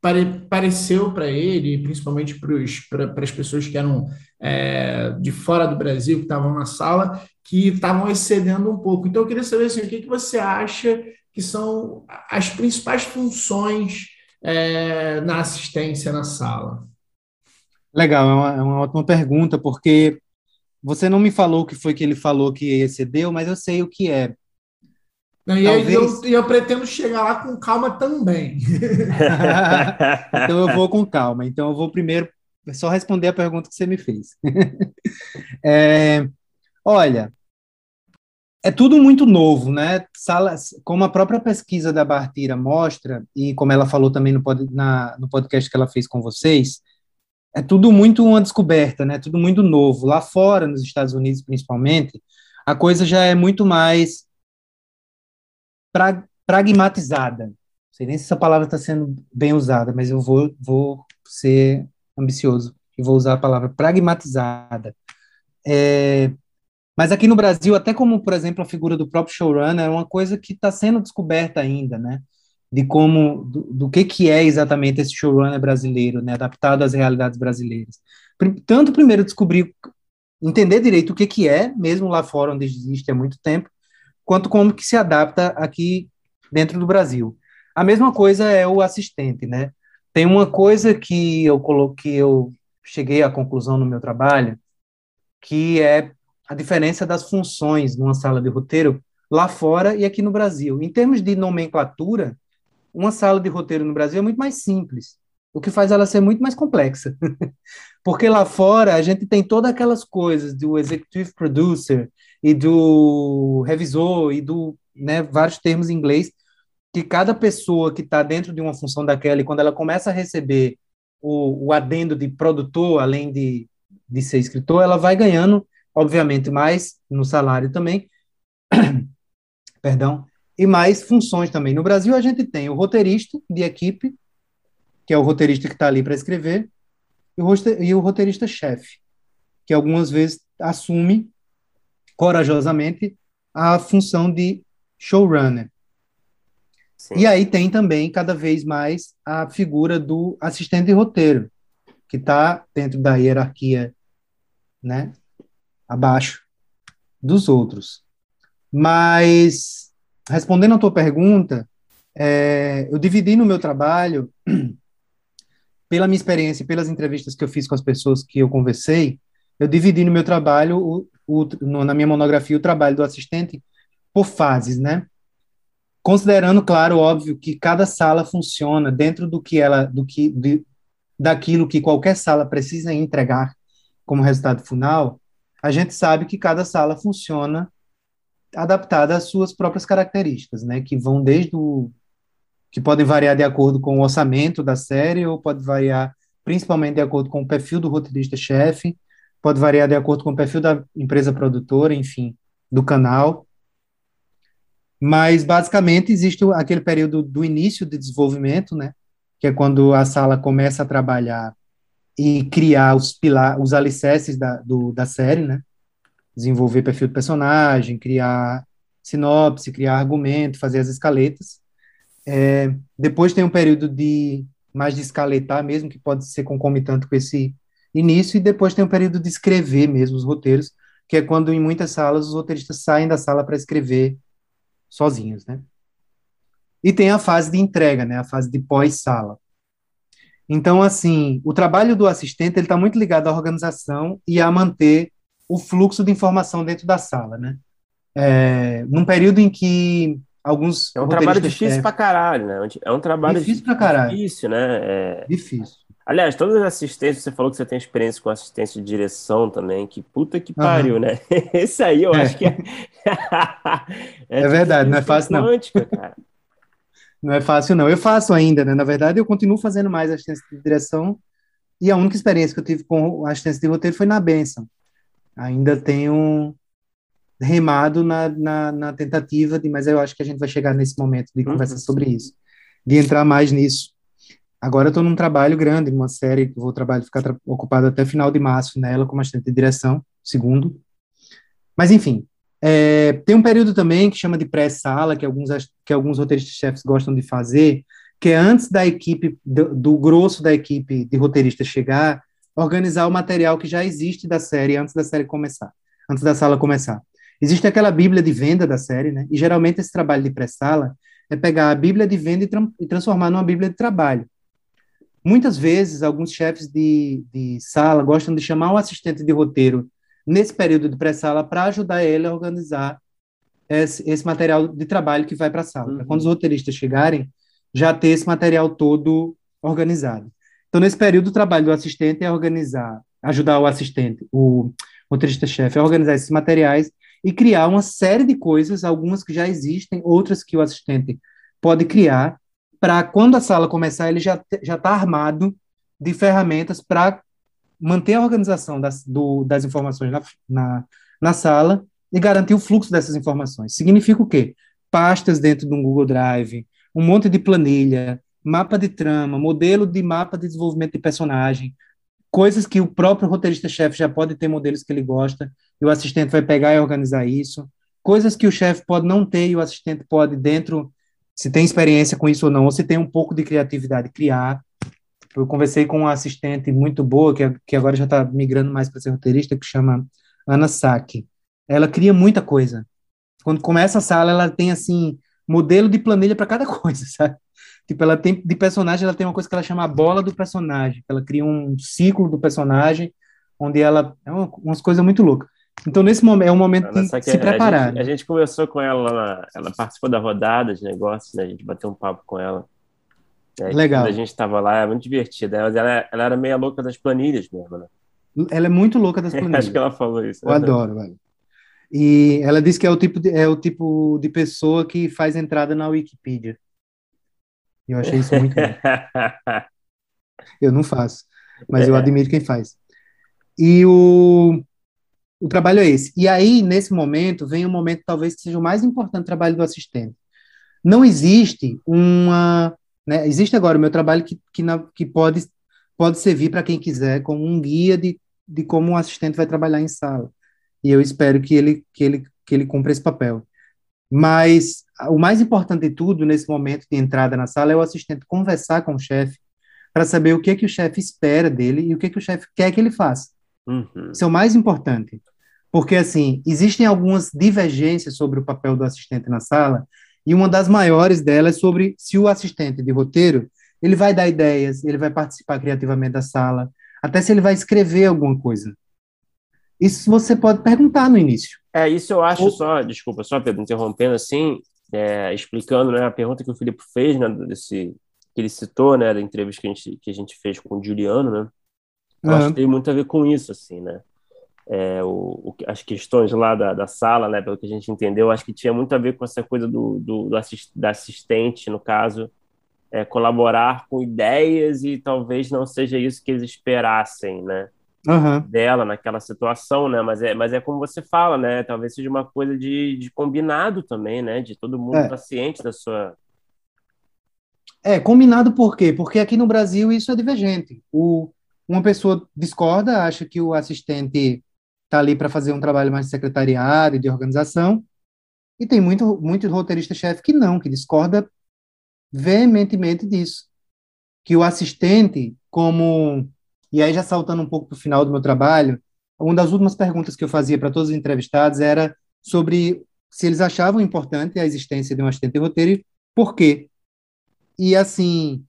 pare, pareceu para ele, principalmente para as pessoas que eram é, de fora do Brasil, que estavam na sala, que estavam excedendo um pouco. Então, eu queria saber assim, o que, que você acha que são as principais funções é, na assistência na sala? Legal, é uma, é uma ótima pergunta, porque você não me falou o que foi que ele falou que excedeu, mas eu sei o que é. Não, e Talvez... eu, eu, pretendo chegar lá com calma também. então eu vou com calma. Então eu vou primeiro só responder a pergunta que você me fez. é, olha, é tudo muito novo, né? Salas, como a própria pesquisa da Bartira mostra, e como ela falou também no, pod, na, no podcast que ela fez com vocês, é tudo muito uma descoberta, né? Tudo muito novo. Lá fora, nos Estados Unidos principalmente, a coisa já é muito mais pra, pragmatizada. Não sei nem se essa palavra está sendo bem usada, mas eu vou, vou ser ambicioso e vou usar a palavra pragmatizada. É, mas aqui no Brasil, até como, por exemplo, a figura do próprio showrunner é uma coisa que está sendo descoberta ainda, né? De como, do, do, que, que é exatamente esse showrunner brasileiro, né? Adaptado às realidades brasileiras. Tanto primeiro descobrir, entender direito o que, que é, mesmo lá fora, onde existe há muito tempo, quanto como que se adapta aqui dentro do Brasil. A mesma coisa é o assistente, né? Tem uma coisa que eu coloquei, eu cheguei à conclusão no meu trabalho, que é a diferença das funções numa sala de roteiro lá fora e aqui no Brasil. Em termos de nomenclatura, uma sala de roteiro no Brasil é muito mais simples, o que faz ela ser muito mais complexa. Porque lá fora a gente tem todas aquelas coisas do executive producer e do revisor e do né, vários termos em inglês que cada pessoa que está dentro de uma função daquela e quando ela começa a receber o, o adendo de produtor, além de, de ser escritor, ela vai ganhando obviamente, mais no salário também, perdão, e mais funções também. No Brasil, a gente tem o roteirista de equipe, que é o roteirista que está ali para escrever, e o roteirista-chefe, que algumas vezes assume corajosamente a função de showrunner. Sim. E aí tem também, cada vez mais, a figura do assistente de roteiro, que está dentro da hierarquia né, abaixo dos outros. Mas, respondendo à tua pergunta, é, eu dividi no meu trabalho, pela minha experiência, pelas entrevistas que eu fiz com as pessoas que eu conversei, eu dividi no meu trabalho, o, o, no, na minha monografia, o trabalho do assistente por fases, né? Considerando, claro, óbvio, que cada sala funciona dentro do que ela, do que, de, daquilo que qualquer sala precisa entregar como resultado final, a gente sabe que cada sala funciona adaptada às suas próprias características, né? Que vão desde o que podem variar de acordo com o orçamento da série ou pode variar principalmente de acordo com o perfil do roteirista-chefe, pode variar de acordo com o perfil da empresa produtora, enfim, do canal. Mas basicamente existe aquele período do início de desenvolvimento, né? Que é quando a sala começa a trabalhar e criar os pilar, os alicerces da, do, da série, né? Desenvolver perfil do personagem, criar sinopse, criar argumento, fazer as escaletas. É, depois tem um período de mais de escaletar mesmo, que pode ser concomitante com esse início, e depois tem um período de escrever mesmo os roteiros, que é quando em muitas salas os roteiristas saem da sala para escrever sozinhos, né? E tem a fase de entrega, né? A fase de pós-sala. Então, assim, o trabalho do assistente ele está muito ligado à organização e a manter o fluxo de informação dentro da sala, né? É, num período em que alguns é um trabalho difícil é, pra caralho, né? É um trabalho difícil pra caralho, difícil, né? É... Difícil. Aliás, todas as assistências, você falou que você tem experiência com assistência de direção também, que puta que pariu, uhum. né? Esse aí eu é. acho que é. é, é verdade, não é fácil não. Cara. Não é fácil não. Eu faço ainda, né? Na verdade, eu continuo fazendo mais assistência de direção e a única experiência que eu tive com assistência de roteiro foi na Benção. Ainda tenho remado na, na, na, tentativa de, mas eu acho que a gente vai chegar nesse momento de conversar uhum. sobre isso, de entrar mais nisso. Agora estou num trabalho grande, numa série que vou trabalhar, ficar ocupado até final de março nela como assistente de direção, segundo. Mas enfim, é, tem um período também que chama de pré-sala, que alguns que alguns roteiristas-chefes gostam de fazer, que é antes da equipe do, do grosso da equipe de roteiristas chegar, organizar o material que já existe da série antes da série começar, antes da sala começar. Existe aquela bíblia de venda da série, né? E geralmente esse trabalho de pré-sala é pegar a bíblia de venda e, tra e transformar numa bíblia de trabalho. Muitas vezes, alguns chefes de, de sala gostam de chamar o assistente de roteiro nesse período de pré-sala para ajudar ele a organizar esse, esse, material de trabalho que vai para a sala. Uhum. Quando os roteiristas chegarem, já ter esse material todo organizado. Então, nesse período, o trabalho do assistente é organizar, ajudar o assistente, o roteirista-chefe, a organizar esses materiais e criar uma série de coisas, algumas que já existem, outras que o assistente pode criar, para quando a sala começar, ele já já está armado de ferramentas para manter a organização das, do, das informações na, na, na sala e garantir o fluxo dessas informações. Significa o quê? Pastas dentro de um Google Drive, um monte de planilha, mapa de trama, modelo de mapa de desenvolvimento de personagem, coisas que o próprio roteirista-chefe já pode ter modelos que ele gosta, e o assistente vai pegar e organizar isso, coisas que o chefe pode não ter e o assistente pode, dentro se tem experiência com isso ou não, ou se tem um pouco de criatividade, criar. Eu conversei com uma assistente muito boa, que, que agora já está migrando mais para ser roteirista, que chama Ana Saki. Ela cria muita coisa. Quando começa a sala, ela tem, assim, modelo de planilha para cada coisa, sabe? Tipo, ela tem, de personagem, ela tem uma coisa que ela chama a bola do personagem. Ela cria um ciclo do personagem, onde ela... É uma, umas coisas muito loucas. Então, nesse momento, é um momento de se preparar. A gente, a gente, conversou com ela, ela participou da rodada de negócios, né? A gente bateu um papo com ela. Né? Legal. a gente estava lá, é muito divertida. Ela, ela, ela era meio louca das planilhas mesmo, né? Ela é muito louca das planilhas. Acho que ela falou isso. Eu adoro, velho. E ela disse que é o tipo de, é o tipo de pessoa que faz entrada na Wikipedia. E eu achei isso muito bom. eu não faço, mas eu é. admiro quem faz. E o o trabalho é esse. E aí, nesse momento, vem um momento talvez que seja o mais importante trabalho do assistente. Não existe uma. Né, existe agora o meu trabalho que, que, na, que pode, pode servir para quem quiser como um guia de, de como um assistente vai trabalhar em sala. E eu espero que ele, que ele, que ele cumpra esse papel. Mas o mais importante de tudo, nesse momento de entrada na sala, é o assistente conversar com o chefe para saber o que, é que o chefe espera dele e o que, é que o chefe quer que ele faça. Uhum. Isso é o mais importante. Porque, assim, existem algumas divergências sobre o papel do assistente na sala, e uma das maiores delas é sobre se o assistente de roteiro ele vai dar ideias, ele vai participar criativamente da sala, até se ele vai escrever alguma coisa. Isso você pode perguntar no início. É, isso eu acho Ou... só, desculpa, só Pedro, interrompendo assim, é, explicando né, a pergunta que o Filipe fez, né, desse, que ele citou, né, da entrevista que a gente, que a gente fez com o Juliano, né, eu uhum. acho que tem muito a ver com isso, assim, né, é, o, o, as questões lá da, da, sala, né, pelo que a gente entendeu, acho que tinha muito a ver com essa coisa do, do, do assist, da assistente, no caso, é, colaborar com ideias e talvez não seja isso que eles esperassem, né, uhum. dela naquela situação, né, mas é, mas é como você fala, né, talvez seja uma coisa de, de combinado também, né, de todo mundo é. estar ciente da sua... É, combinado por quê? Porque aqui no Brasil isso é divergente. O, uma pessoa discorda, acha que o assistente está ali para fazer um trabalho mais de secretariado e de organização. E tem muito, muito roteirista-chefe que não, que discorda veementemente disso. Que o assistente, como. E aí, já saltando um pouco para o final do meu trabalho, uma das últimas perguntas que eu fazia para todos os entrevistados era sobre se eles achavam importante a existência de um assistente de roteiro e por quê. E, assim,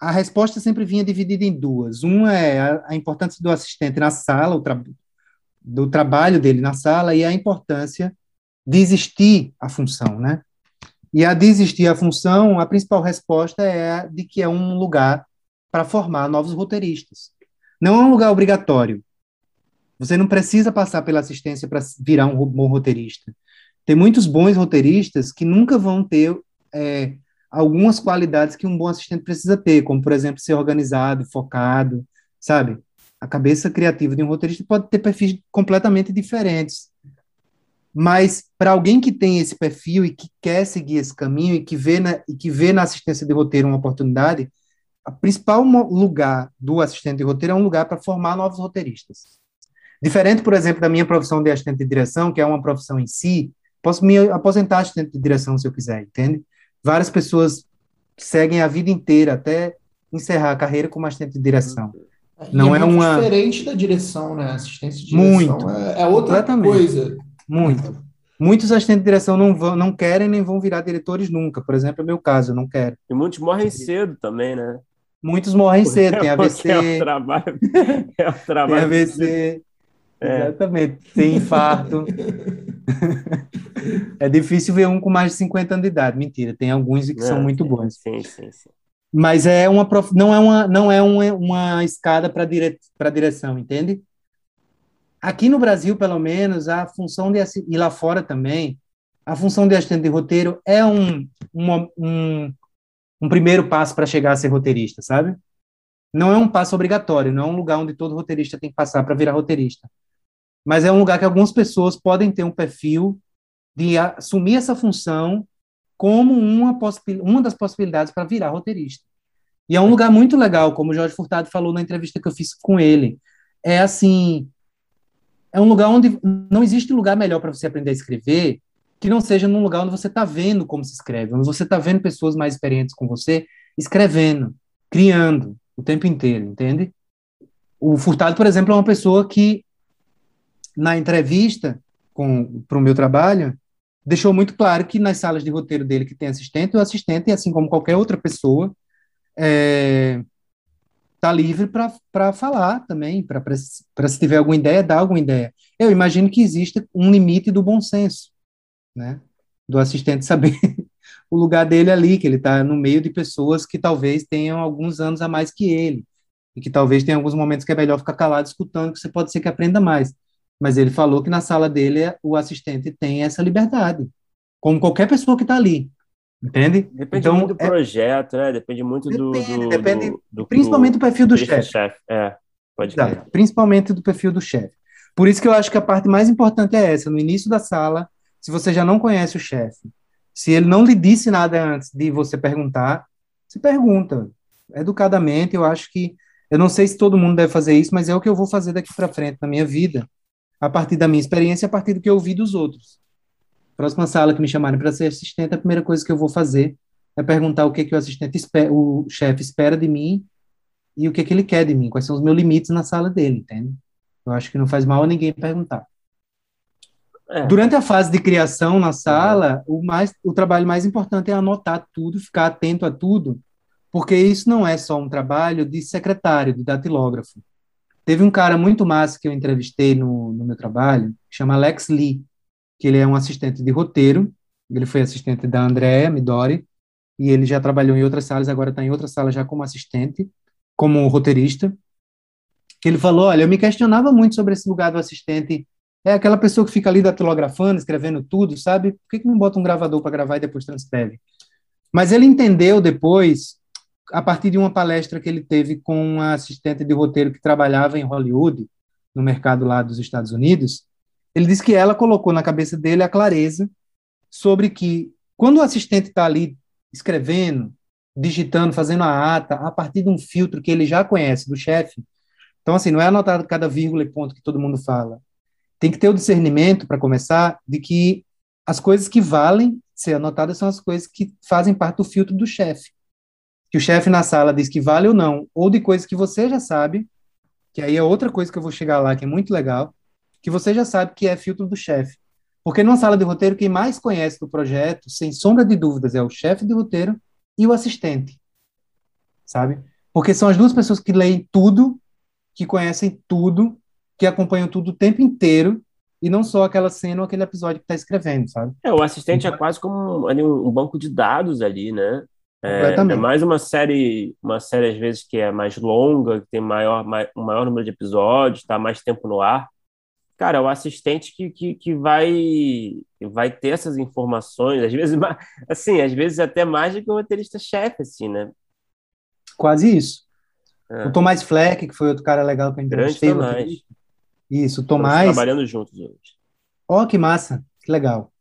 a resposta sempre vinha dividida em duas. Uma é a, a importância do assistente na sala, o, do trabalho dele na sala e a importância de existir a função, né? E a de existir a função, a principal resposta é a de que é um lugar para formar novos roteiristas. Não é um lugar obrigatório. Você não precisa passar pela assistência para virar um bom roteirista. Tem muitos bons roteiristas que nunca vão ter é, algumas qualidades que um bom assistente precisa ter, como, por exemplo, ser organizado, focado, sabe? A cabeça criativa de um roteirista pode ter perfis completamente diferentes. Mas para alguém que tem esse perfil e que quer seguir esse caminho e que vê na, e que vê na assistência de roteiro uma oportunidade, o principal lugar do assistente de roteiro é um lugar para formar novos roteiristas. Diferente, por exemplo, da minha profissão de assistente de direção, que é uma profissão em si, posso me aposentar assistente de direção se eu quiser, entende? Várias pessoas seguem a vida inteira até encerrar a carreira como assistente de direção. Não é, é uma diferente da direção, né? Assistência de direção muito, é, é outra coisa. Muito. Muitos assistentes de direção não, vão, não querem nem vão virar diretores nunca. Por exemplo, é meu caso, eu não quero. E muitos morrem cedo também, né? Muitos morrem cedo, tem AVC. É o trabalho. É o trabalho. Tem AVC. É. Exatamente. Tem infarto. é difícil ver um com mais de 50 anos de idade. Mentira, tem alguns que são muito bons. Sim, sim, sim. Mas é uma prof... não é uma, não é uma, uma escada para dire... direção, entende? Aqui no Brasil, pelo menos, a função de e lá fora também, a função de assistente de roteiro é um, um, um, um primeiro passo para chegar a ser roteirista, sabe? Não é um passo obrigatório, não é um lugar onde todo roteirista tem que passar para virar roteirista. Mas é um lugar que algumas pessoas podem ter um perfil de assumir essa função como uma, uma das possibilidades para virar roteirista. E é um lugar muito legal, como o Jorge Furtado falou na entrevista que eu fiz com ele. É assim, é um lugar onde não existe lugar melhor para você aprender a escrever que não seja num lugar onde você está vendo como se escreve, onde você está vendo pessoas mais experientes com você escrevendo, criando o tempo inteiro, entende? O Furtado, por exemplo, é uma pessoa que na entrevista para o meu trabalho deixou muito claro que nas salas de roteiro dele que tem assistente, o assistente, assim como qualquer outra pessoa, é, está livre para falar também, para se tiver alguma ideia, dar alguma ideia. Eu imagino que exista um limite do bom senso, né? Do assistente saber o lugar dele ali, que ele está no meio de pessoas que talvez tenham alguns anos a mais que ele, e que talvez tenha alguns momentos que é melhor ficar calado escutando, que você pode ser que aprenda mais. Mas ele falou que na sala dele o assistente tem essa liberdade, como qualquer pessoa que está ali. Entende? Depende então, muito do é... projeto, né? Depende muito depende, do, depende, do, do, Principalmente do perfil do chefe. Chef. É, pode Exato, Principalmente do perfil do chefe. Por isso que eu acho que a parte mais importante é essa. No início da sala, se você já não conhece o chefe, se ele não lhe disse nada antes de você perguntar, se pergunta. Educadamente, eu acho que. Eu não sei se todo mundo deve fazer isso, mas é o que eu vou fazer daqui para frente na minha vida, a partir da minha experiência, a partir do que eu ouvi dos outros. Próxima sala que me chamarem para ser assistente, a primeira coisa que eu vou fazer é perguntar o que, que o assistente espera, o chefe espera de mim e o que, que ele quer de mim, quais são os meus limites na sala dele, entende? Eu acho que não faz mal a ninguém perguntar. É. Durante a fase de criação na sala, o, mais, o trabalho mais importante é anotar tudo, ficar atento a tudo, porque isso não é só um trabalho de secretário, de datilógrafo. Teve um cara muito massa que eu entrevistei no, no meu trabalho, chama Alex Lee que ele é um assistente de roteiro, ele foi assistente da Andrea Midori, e ele já trabalhou em outras salas, agora está em outra sala já como assistente, como roteirista. Ele falou, olha, eu me questionava muito sobre esse lugar do assistente, é aquela pessoa que fica ali datilografando, escrevendo tudo, sabe? Por que, que não bota um gravador para gravar e depois transcreve? Mas ele entendeu depois, a partir de uma palestra que ele teve com uma assistente de roteiro que trabalhava em Hollywood, no mercado lá dos Estados Unidos, ele disse que ela colocou na cabeça dele a clareza sobre que quando o assistente está ali escrevendo, digitando, fazendo a ata, a partir de um filtro que ele já conhece do chefe, então assim, não é anotado cada vírgula e ponto que todo mundo fala. Tem que ter o discernimento, para começar, de que as coisas que valem ser anotadas são as coisas que fazem parte do filtro do chefe. Que o chefe na sala diz que vale ou não, ou de coisas que você já sabe, que aí é outra coisa que eu vou chegar lá, que é muito legal, que você já sabe que é filtro do chefe. Porque numa sala de roteiro, quem mais conhece do projeto, sem sombra de dúvidas, é o chefe de roteiro e o assistente. Sabe? Porque são as duas pessoas que leem tudo, que conhecem tudo, que acompanham tudo o tempo inteiro, e não só aquela cena ou aquele episódio que está escrevendo, sabe? É, o assistente é quase como um, um banco de dados ali, né? É, é, mais uma série, uma série às vezes que é mais longa, que tem maior, mai, um maior número de episódios, está mais tempo no ar. Cara, é o assistente que, que, que vai que vai ter essas informações, às vezes, assim, às vezes até mais do que o roteirista-chefe, assim, né? Quase isso. É. O Tomás Fleck, que foi outro cara legal que eu entrevistei. Grande Tomás. Isso, o Tomás. trabalhando juntos hoje. Ó, oh, que massa, que legal.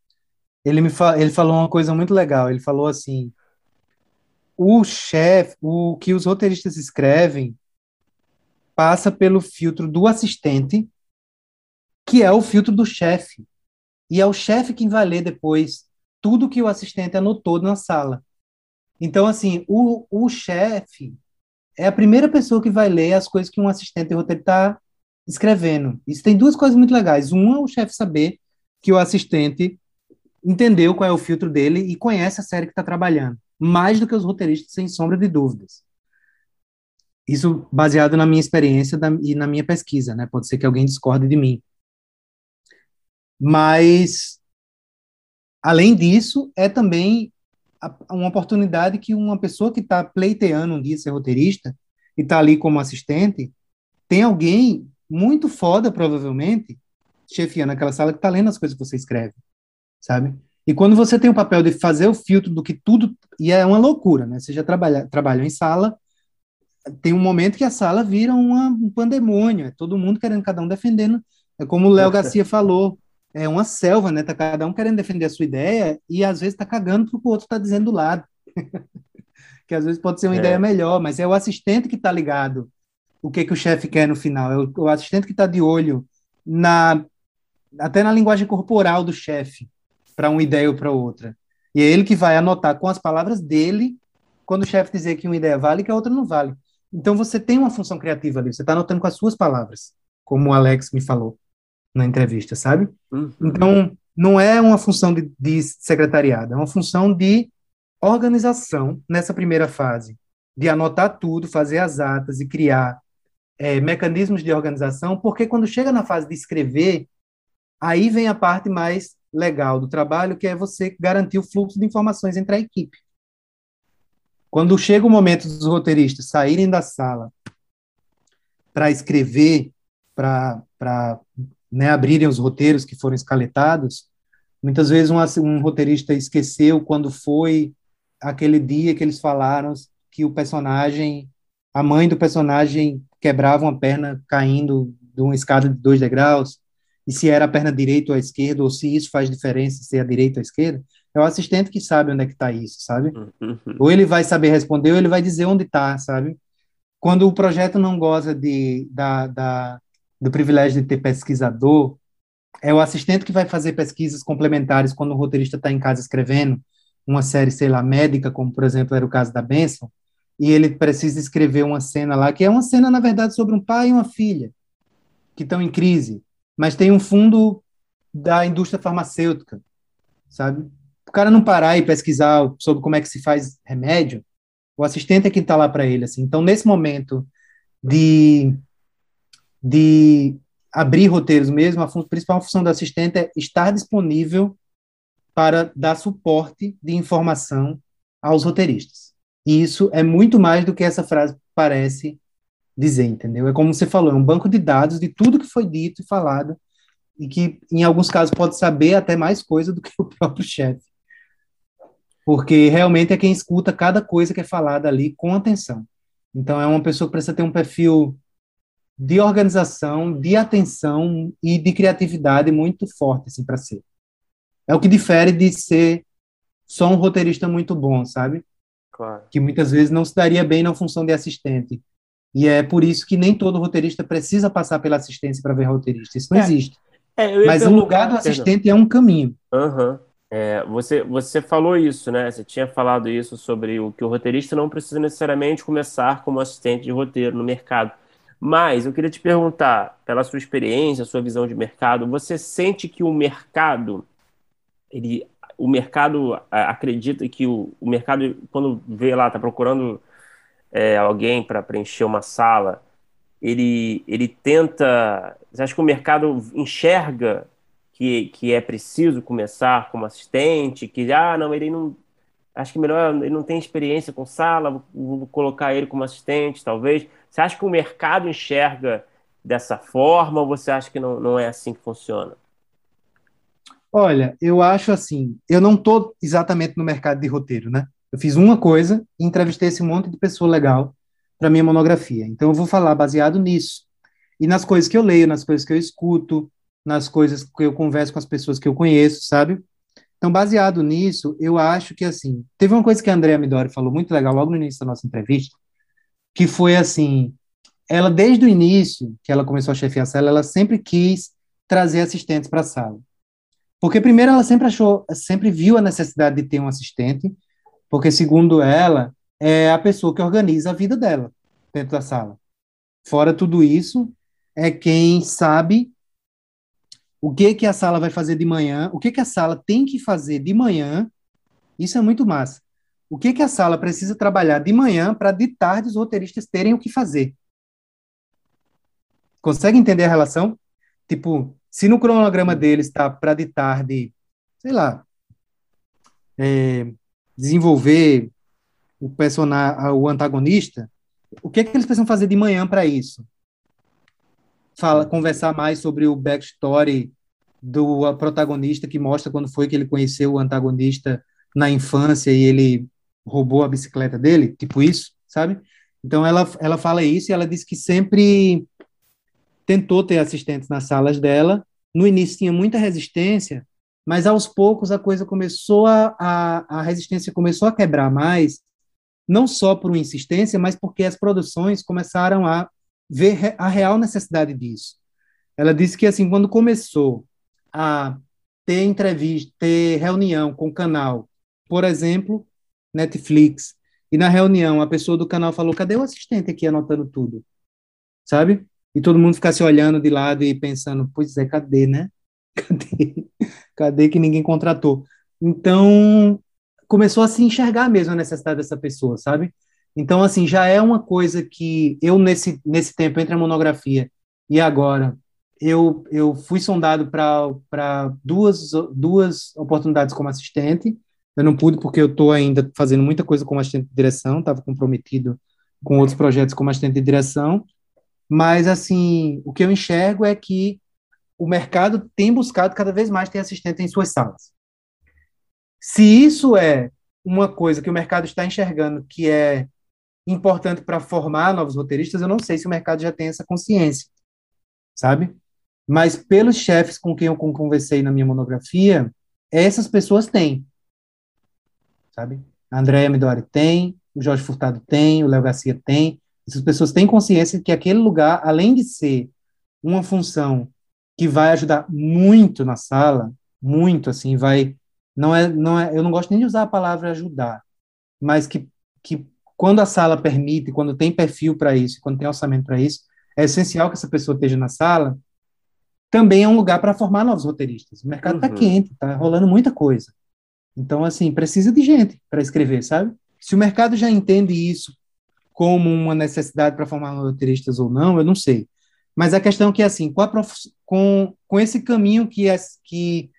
Ele me fa... ele falou uma coisa muito legal. Ele falou assim: o chefe, o que os roteiristas escrevem passa pelo filtro do assistente, que é o filtro do chefe. E é o chefe quem vai ler depois tudo que o assistente anotou na sala. Então, assim, o, o chefe é a primeira pessoa que vai ler as coisas que um assistente roteiro está escrevendo. Isso tem duas coisas muito legais. Uma, o chefe saber que o assistente entendeu qual é o filtro dele e conhece a série que está trabalhando mais do que os roteiristas, sem sombra de dúvidas. Isso baseado na minha experiência da, e na minha pesquisa, né? Pode ser que alguém discorde de mim. Mas, além disso, é também uma oportunidade que uma pessoa que está pleiteando um dia ser roteirista e está ali como assistente, tem alguém muito foda, provavelmente, chefiando aquela sala que está lendo as coisas que você escreve, sabe? E quando você tem o papel de fazer o filtro do que tudo. E é uma loucura, né? Você já trabalha, trabalha em sala, tem um momento que a sala vira uma, um pandemônio, é todo mundo querendo, cada um defendendo. É como o Léo Garcia falou, é uma selva, né? Tá cada um querendo defender a sua ideia e às vezes tá cagando pro que o outro tá dizendo do lado. que às vezes pode ser uma é. ideia melhor, mas é o assistente que tá ligado o que que o chefe quer no final, é o, o assistente que tá de olho na até na linguagem corporal do chefe para uma ideia ou para outra. E é ele que vai anotar com as palavras dele quando o chefe dizer que uma ideia vale e que a outra não vale. Então você tem uma função criativa ali, você está anotando com as suas palavras, como o Alex me falou na entrevista, sabe? Uhum. Então não é uma função de, de secretariado, é uma função de organização nessa primeira fase, de anotar tudo, fazer as atas e criar é, mecanismos de organização, porque quando chega na fase de escrever, aí vem a parte mais legal do trabalho, que é você garantir o fluxo de informações entre a equipe. Quando chega o momento dos roteiristas saírem da sala para escrever, para né, abrirem os roteiros que foram escaletados, muitas vezes um, um roteirista esqueceu quando foi aquele dia que eles falaram que o personagem, a mãe do personagem quebrava uma perna caindo de uma escada de dois degraus, e se era a perna direita ou a esquerda, ou se isso faz diferença se é a direita ou a esquerda, é o assistente que sabe onde é que está isso, sabe? Uhum. Ou ele vai saber responder, ou ele vai dizer onde está, sabe? Quando o projeto não goza de, da, da, do privilégio de ter pesquisador, é o assistente que vai fazer pesquisas complementares quando o roteirista está em casa escrevendo uma série, sei lá, médica, como por exemplo era o caso da Benson, e ele precisa escrever uma cena lá, que é uma cena, na verdade, sobre um pai e uma filha que estão em crise mas tem um fundo da indústria farmacêutica, sabe? O cara não parar e pesquisar sobre como é que se faz remédio, o assistente é quem está lá para ele, assim. Então, nesse momento de, de abrir roteiros mesmo, a principal função do assistente é estar disponível para dar suporte de informação aos roteiristas. E isso é muito mais do que essa frase parece dizer, entendeu? É como você falou, é um banco de dados de tudo que foi dito e falado e que, em alguns casos, pode saber até mais coisa do que o próprio chefe. Porque realmente é quem escuta cada coisa que é falada ali com atenção. Então, é uma pessoa que precisa ter um perfil de organização, de atenção e de criatividade muito forte, assim, para ser. É o que difere de ser só um roteirista muito bom, sabe? Claro. Que muitas vezes não se daria bem na função de assistente e é por isso que nem todo roteirista precisa passar pela assistência para ver roteirista. Isso não é. existe. É, Mas o lugar do assistente é um caminho. Uhum. É, você, você falou isso, né? Você tinha falado isso sobre o que o roteirista não precisa necessariamente começar como assistente de roteiro no mercado. Mas eu queria te perguntar, pela sua experiência, sua visão de mercado, você sente que o mercado, ele, o mercado acredita que o, o mercado, quando vê lá, está procurando é, alguém para preencher uma sala, ele, ele tenta. Você acha que o mercado enxerga que, que é preciso começar como assistente? Que, ah, não, ele não. acho que melhor, ele não tem experiência com sala, vou colocar ele como assistente, talvez. Você acha que o mercado enxerga dessa forma ou você acha que não, não é assim que funciona? Olha, eu acho assim, eu não estou exatamente no mercado de roteiro, né? Eu fiz uma coisa e entrevistei esse monte de pessoa legal para minha monografia. Então eu vou falar baseado nisso. E nas coisas que eu leio, nas coisas que eu escuto, nas coisas que eu converso com as pessoas que eu conheço, sabe? Então, baseado nisso, eu acho que, assim, teve uma coisa que a Andrea Midori falou muito legal logo no início da nossa entrevista, que foi assim, ela, desde o início, que ela começou a chefiar a sala, ela sempre quis trazer assistentes para a sala. Porque, primeiro, ela sempre achou, sempre viu a necessidade de ter um assistente, porque, segundo ela, é a pessoa que organiza a vida dela dentro da sala. Fora tudo isso, é quem sabe o que que a sala vai fazer de manhã, o que que a sala tem que fazer de manhã. Isso é muito massa. O que que a sala precisa trabalhar de manhã para de tarde os roteiristas terem o que fazer. Consegue entender a relação? Tipo, se no cronograma deles está para de tarde, sei lá, é, desenvolver o personagem, o antagonista, o que, é que eles precisam fazer de manhã para isso? Fala, conversar mais sobre o backstory do protagonista que mostra quando foi que ele conheceu o antagonista na infância e ele roubou a bicicleta dele, tipo isso, sabe? Então ela ela fala isso e ela diz que sempre tentou ter assistentes nas salas dela. No início tinha muita resistência, mas aos poucos a coisa começou a, a, a resistência começou a quebrar mais, não só por insistência, mas porque as produções começaram a ver a real necessidade disso. Ela disse que assim, quando começou a ter entrevista, ter reunião com o canal, por exemplo, Netflix, e na reunião a pessoa do canal falou: "Cadê o assistente aqui anotando tudo?" Sabe? E todo mundo ficasse olhando de lado e pensando: "Pois é, cadê, né? Cadê? Cadê que ninguém contratou?" Então, começou a se enxergar mesmo a necessidade dessa pessoa, sabe? Então, assim, já é uma coisa que eu, nesse, nesse tempo, entre a monografia e agora, eu, eu fui sondado para duas, duas oportunidades como assistente. Eu não pude porque eu estou ainda fazendo muita coisa como assistente de direção, estava comprometido com outros projetos como assistente de direção. Mas, assim, o que eu enxergo é que o mercado tem buscado cada vez mais ter assistente em suas salas. Se isso é uma coisa que o mercado está enxergando que é importante para formar novos roteiristas, eu não sei se o mercado já tem essa consciência, sabe? Mas pelos chefes com quem eu conversei na minha monografia, essas pessoas têm, sabe? A Andréa Midori tem, o Jorge Furtado tem, o Léo Garcia tem. Essas pessoas têm consciência que aquele lugar, além de ser uma função que vai ajudar muito na sala, muito assim, vai não é, não é, eu não gosto nem de usar a palavra ajudar, mas que, que quando a sala permite, quando tem perfil para isso, quando tem orçamento para isso, é essencial que essa pessoa esteja na sala. Também é um lugar para formar novos roteiristas. O mercado está uhum. quente, está rolando muita coisa. Então, assim, precisa de gente para escrever, sabe? Se o mercado já entende isso como uma necessidade para formar roteiristas ou não, eu não sei. Mas a questão é que, assim, com, prof... com, com esse caminho que, é, que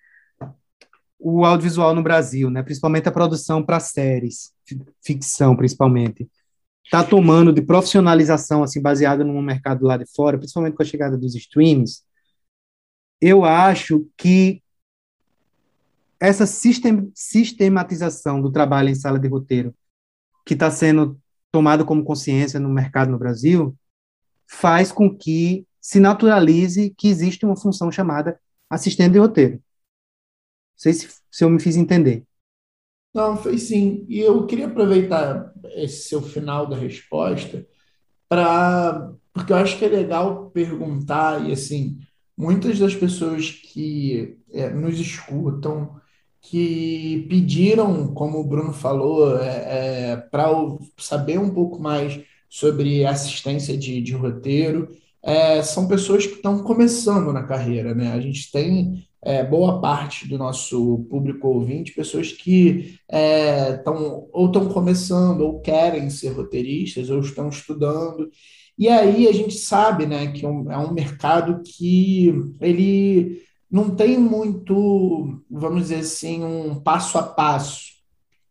o audiovisual no Brasil, né? principalmente a produção para séries, ficção principalmente, está tomando de profissionalização assim baseada no mercado lá de fora, principalmente com a chegada dos streams, eu acho que essa sistem, sistematização do trabalho em sala de roteiro, que está sendo tomada como consciência no mercado no Brasil, faz com que se naturalize que existe uma função chamada assistente de roteiro. Não sei se, se eu me fiz entender. Não, foi sim. E eu queria aproveitar esse seu final da resposta para. Porque eu acho que é legal perguntar, e assim, muitas das pessoas que é, nos escutam, que pediram, como o Bruno falou, é, é, para saber um pouco mais sobre assistência de, de roteiro, é, são pessoas que estão começando na carreira, né? A gente tem é, boa parte do nosso público ouvinte, pessoas que estão é, ou estão começando ou querem ser roteiristas ou estão estudando. E aí a gente sabe né, que é um, é um mercado que ele não tem muito, vamos dizer assim, um passo a passo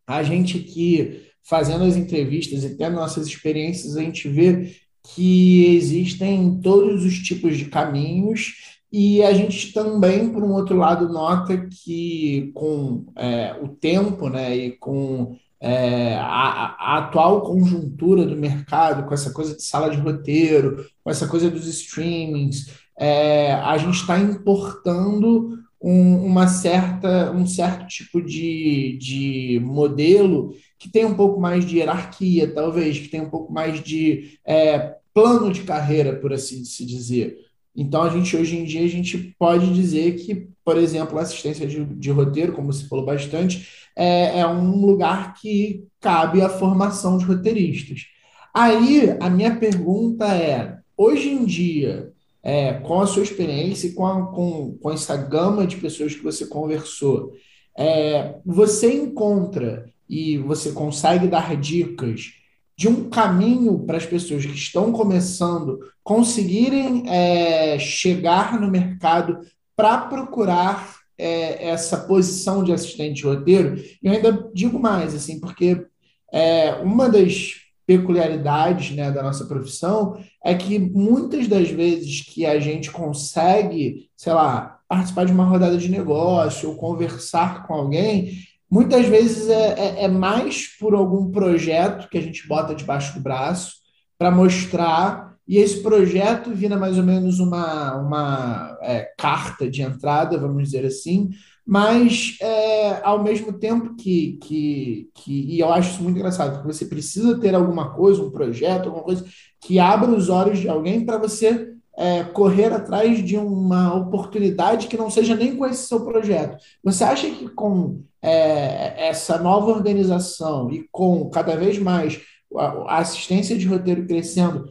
a gente aqui fazendo as entrevistas e tendo nossas experiências, a gente vê que existem todos os tipos de caminhos e a gente também, por um outro lado, nota que com é, o tempo né, e com é, a, a, atual conjuntura do mercado, com essa coisa de sala de roteiro, com essa coisa dos streamings, é, a gente está importando um, uma certa, um certo tipo de, de modelo que tem um pouco mais de hierarquia, talvez, que tem um pouco mais de é, plano de carreira, por assim se dizer. Então, a gente hoje em dia a gente pode dizer que, por exemplo, a assistência de, de roteiro, como você falou bastante, é, é um lugar que cabe a formação de roteiristas. Aí, a minha pergunta é: hoje em dia, é, com a sua experiência e com, a, com, com essa gama de pessoas que você conversou, é, você encontra e você consegue dar dicas de um caminho para as pessoas que estão começando conseguirem é, chegar no mercado para procurar é, essa posição de assistente de roteiro. E eu ainda digo mais, assim, porque é, uma das peculiaridades né, da nossa profissão é que muitas das vezes que a gente consegue, sei lá, participar de uma rodada de negócio ou conversar com alguém, Muitas vezes é, é, é mais por algum projeto que a gente bota debaixo do braço para mostrar, e esse projeto vira mais ou menos uma, uma é, carta de entrada, vamos dizer assim, mas é, ao mesmo tempo que, que, que, e eu acho isso muito engraçado, porque você precisa ter alguma coisa, um projeto, alguma coisa que abra os olhos de alguém para você é, correr atrás de uma oportunidade que não seja nem com esse seu projeto. Você acha que com é, essa nova organização e com cada vez mais a, assistência de roteiro crescendo,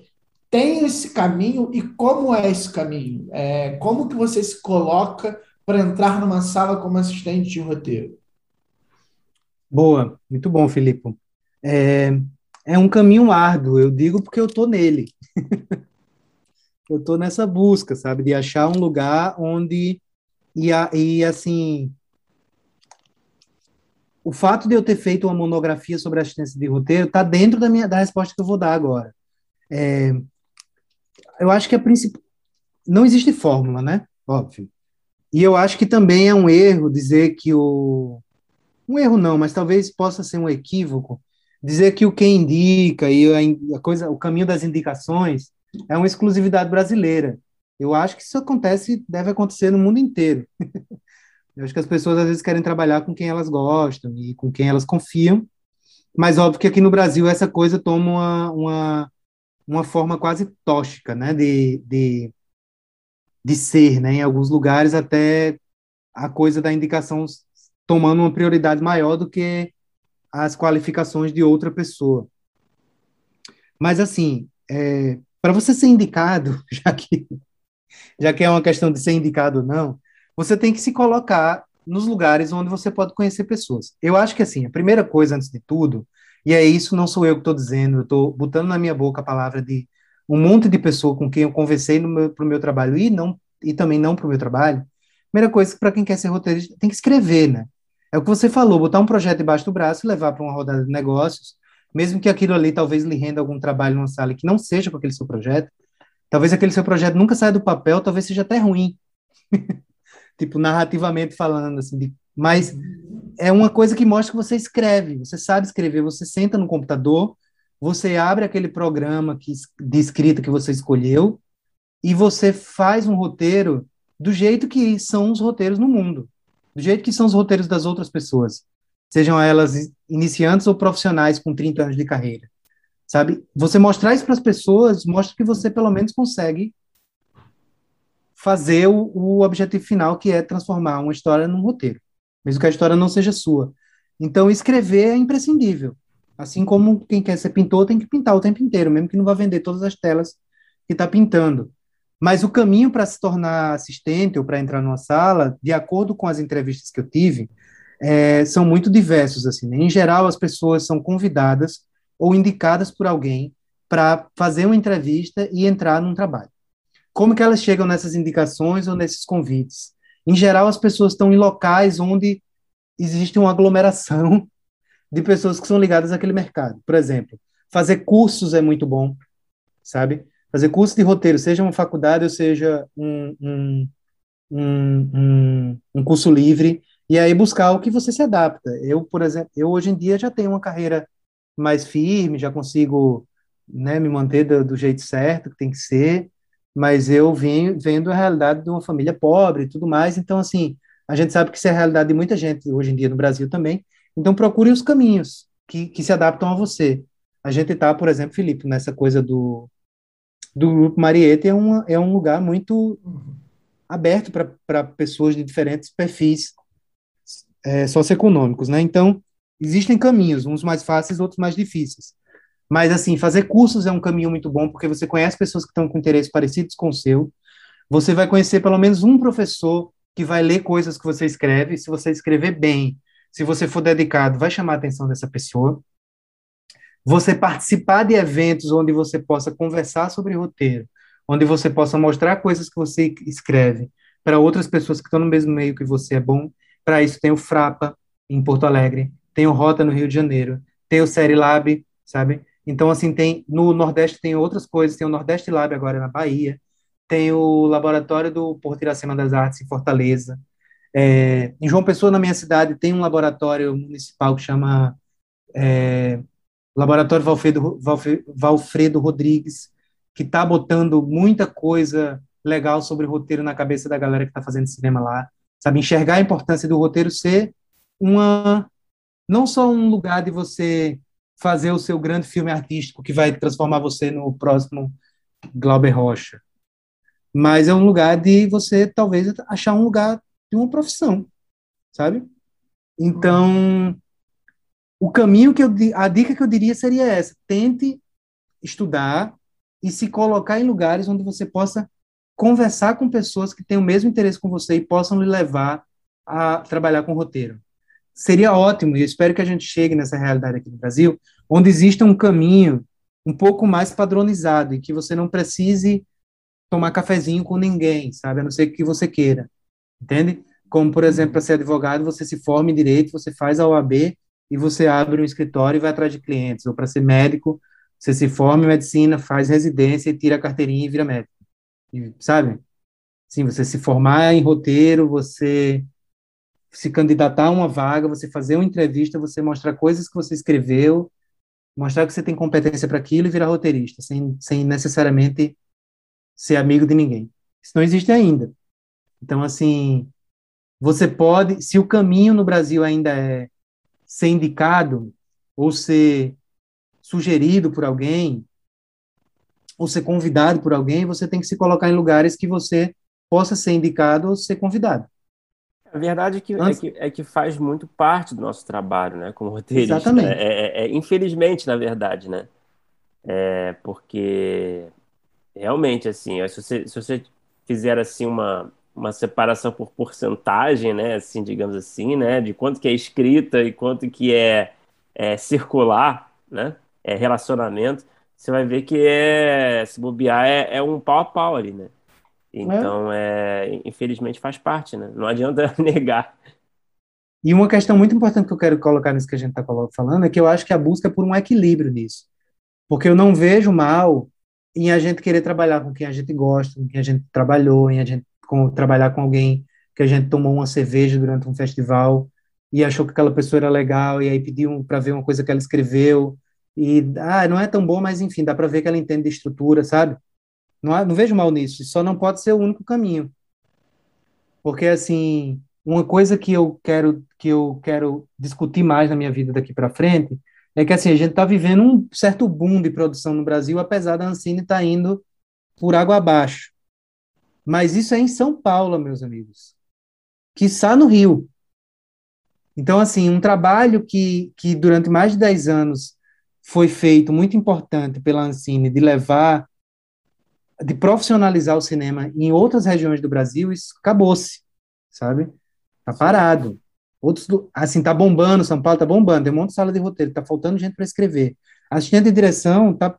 tem esse caminho e como é esse caminho? É, como que você se coloca para entrar numa sala como assistente de roteiro? Boa, muito bom, Filipe. É, é um caminho árduo, eu digo porque eu estou nele. eu estou nessa busca, sabe, de achar um lugar onde e, e assim o fato de eu ter feito uma monografia sobre assistência de roteiro está dentro da minha da resposta que eu vou dar agora. É, eu acho que a princípio não existe fórmula, né? Óbvio. E eu acho que também é um erro dizer que o um erro não, mas talvez possa ser um equívoco dizer que o que indica e a, coisa, o caminho das indicações é uma exclusividade brasileira. Eu acho que isso acontece, deve acontecer no mundo inteiro. Eu acho que as pessoas às vezes querem trabalhar com quem elas gostam e com quem elas confiam, mas óbvio que aqui no Brasil essa coisa toma uma, uma, uma forma quase tóxica, né, de, de, de ser, né, em alguns lugares até a coisa da indicação tomando uma prioridade maior do que as qualificações de outra pessoa. Mas assim, é, para você ser indicado, já que, já que é uma questão de ser indicado ou não, você tem que se colocar nos lugares onde você pode conhecer pessoas. Eu acho que, assim, a primeira coisa, antes de tudo, e é isso, não sou eu que estou dizendo, eu estou botando na minha boca a palavra de um monte de pessoa com quem eu conversei para o meu, trabalho e, não, e também não para o meu trabalho. Primeira coisa, para quem quer ser roteirista, tem que escrever, né? É o que você falou, botar um projeto debaixo do braço e levar para uma rodada de negócios, mesmo que aquilo ali talvez lhe renda algum trabalho numa sala que não seja com aquele seu projeto, talvez aquele seu projeto nunca saia do papel, talvez seja até ruim, tipo, narrativamente falando, assim, de, mas é uma coisa que mostra que você escreve, você sabe escrever, você senta no computador, você abre aquele programa que, de escrita que você escolheu e você faz um roteiro do jeito que são os roteiros no mundo, do jeito que são os roteiros das outras pessoas sejam elas iniciantes ou profissionais com 30 anos de carreira. Sabe? Você mostrar isso para as pessoas mostra que você pelo menos consegue fazer o, o, objetivo final, que é transformar uma história num roteiro, mesmo que a história não seja sua. Então, escrever é imprescindível. Assim como quem quer ser pintor tem que pintar o tempo inteiro, mesmo que não vá vender todas as telas que está pintando. Mas o caminho para se tornar assistente ou para entrar numa sala, de acordo com as entrevistas que eu tive, é, são muito diversos. assim. Né? Em geral, as pessoas são convidadas ou indicadas por alguém para fazer uma entrevista e entrar num trabalho. Como que elas chegam nessas indicações ou nesses convites? Em geral, as pessoas estão em locais onde existe uma aglomeração de pessoas que são ligadas àquele mercado. Por exemplo, fazer cursos é muito bom, sabe? Fazer curso de roteiro, seja uma faculdade ou seja um, um, um, um, curso livre, e aí buscar o que você se adapta. Eu, por exemplo, eu hoje em dia já tenho uma carreira mais firme, já consigo né, me manter do, do jeito certo, que tem que ser, mas eu vim vendo a realidade de uma família pobre e tudo mais, então, assim, a gente sabe que isso é a realidade de muita gente hoje em dia no Brasil também, então procure os caminhos que, que se adaptam a você. A gente está, por exemplo, Felipe, nessa coisa do, do Grupo Mariette, é, uma, é um lugar muito aberto para pessoas de diferentes perfis é, socioeconômicos, né? Então, existem caminhos, uns mais fáceis, outros mais difíceis. Mas, assim, fazer cursos é um caminho muito bom, porque você conhece pessoas que estão com interesses parecidos com o seu. Você vai conhecer pelo menos um professor que vai ler coisas que você escreve. Se você escrever bem, se você for dedicado, vai chamar a atenção dessa pessoa. Você participar de eventos onde você possa conversar sobre roteiro, onde você possa mostrar coisas que você escreve para outras pessoas que estão no mesmo meio que você é bom. Para isso tem o Frapa em Porto Alegre, tem o Rota no Rio de Janeiro, tem o Série Lab, sabe? Então, assim, tem no Nordeste tem outras coisas, tem o Nordeste Lab agora na Bahia, tem o Laboratório do Porto Iracema das Artes em Fortaleza. É, em João Pessoa, na minha cidade, tem um laboratório municipal que chama é, Laboratório Valfredo, Valfredo Rodrigues, que está botando muita coisa legal sobre roteiro na cabeça da galera que está fazendo cinema lá. Sabe, enxergar a importância do roteiro ser uma não só um lugar de você fazer o seu grande filme artístico que vai transformar você no próximo Glauber Rocha. Mas é um lugar de você talvez achar um lugar de uma profissão, sabe? Então, o caminho que eu a dica que eu diria seria essa: tente estudar e se colocar em lugares onde você possa conversar com pessoas que têm o mesmo interesse com você e possam lhe levar a trabalhar com roteiro seria ótimo, e eu espero que a gente chegue nessa realidade aqui no Brasil, onde exista um caminho um pouco mais padronizado, e que você não precise tomar cafezinho com ninguém, sabe? A não ser que você queira, entende? Como, por exemplo, para ser advogado, você se forma em direito, você faz a OAB e você abre um escritório e vai atrás de clientes. Ou para ser médico, você se forma em medicina, faz residência e tira a carteirinha e vira médico. E, sabe? Sim, você se formar em roteiro, você se candidatar a uma vaga, você fazer uma entrevista, você mostrar coisas que você escreveu, mostrar que você tem competência para aquilo e virar roteirista, sem, sem necessariamente ser amigo de ninguém. Isso não existe ainda. Então, assim, você pode, se o caminho no Brasil ainda é ser indicado ou ser sugerido por alguém, ou ser convidado por alguém, você tem que se colocar em lugares que você possa ser indicado ou ser convidado. A verdade é que, é que, é que faz muito parte do nosso trabalho, né, como roteirista. Exatamente. É, é, é, infelizmente, na verdade, né? É, porque realmente, assim, se você, se você fizer assim uma, uma separação por porcentagem, né, assim, digamos assim, né, de quanto que é escrita e quanto que é, é circular, né, é relacionamento, você vai ver que é, se bobear, é, é um pau a pau ali, né? Então, é. é, infelizmente, faz parte, né? Não adianta negar. E uma questão muito importante que eu quero colocar nisso que a gente está falando é que eu acho que a busca é por um equilíbrio nisso. Porque eu não vejo mal em a gente querer trabalhar com quem a gente gosta, com quem a gente trabalhou, em a gente com, trabalhar com alguém que a gente tomou uma cerveja durante um festival e achou que aquela pessoa era legal e aí pediu para ver uma coisa que ela escreveu e ah, não é tão bom, mas enfim, dá para ver que ela entende de estrutura, sabe? Não, não vejo mal nisso, só não pode ser o único caminho. Porque, assim, uma coisa que eu quero que eu quero discutir mais na minha vida daqui para frente é que, assim, a gente está vivendo um certo boom de produção no Brasil, apesar da Ancine estar tá indo por água abaixo. Mas isso é em São Paulo, meus amigos. Que está no Rio. Então, assim, um trabalho que, que durante mais de 10 anos foi feito, muito importante pela Ancine, de levar de profissionalizar o cinema em outras regiões do Brasil, isso acabou-se, sabe? Tá parado. Outros, assim, tá bombando, São Paulo tá bombando, tem um monte de sala de roteiro, tá faltando gente para escrever. Assistente de direção tá,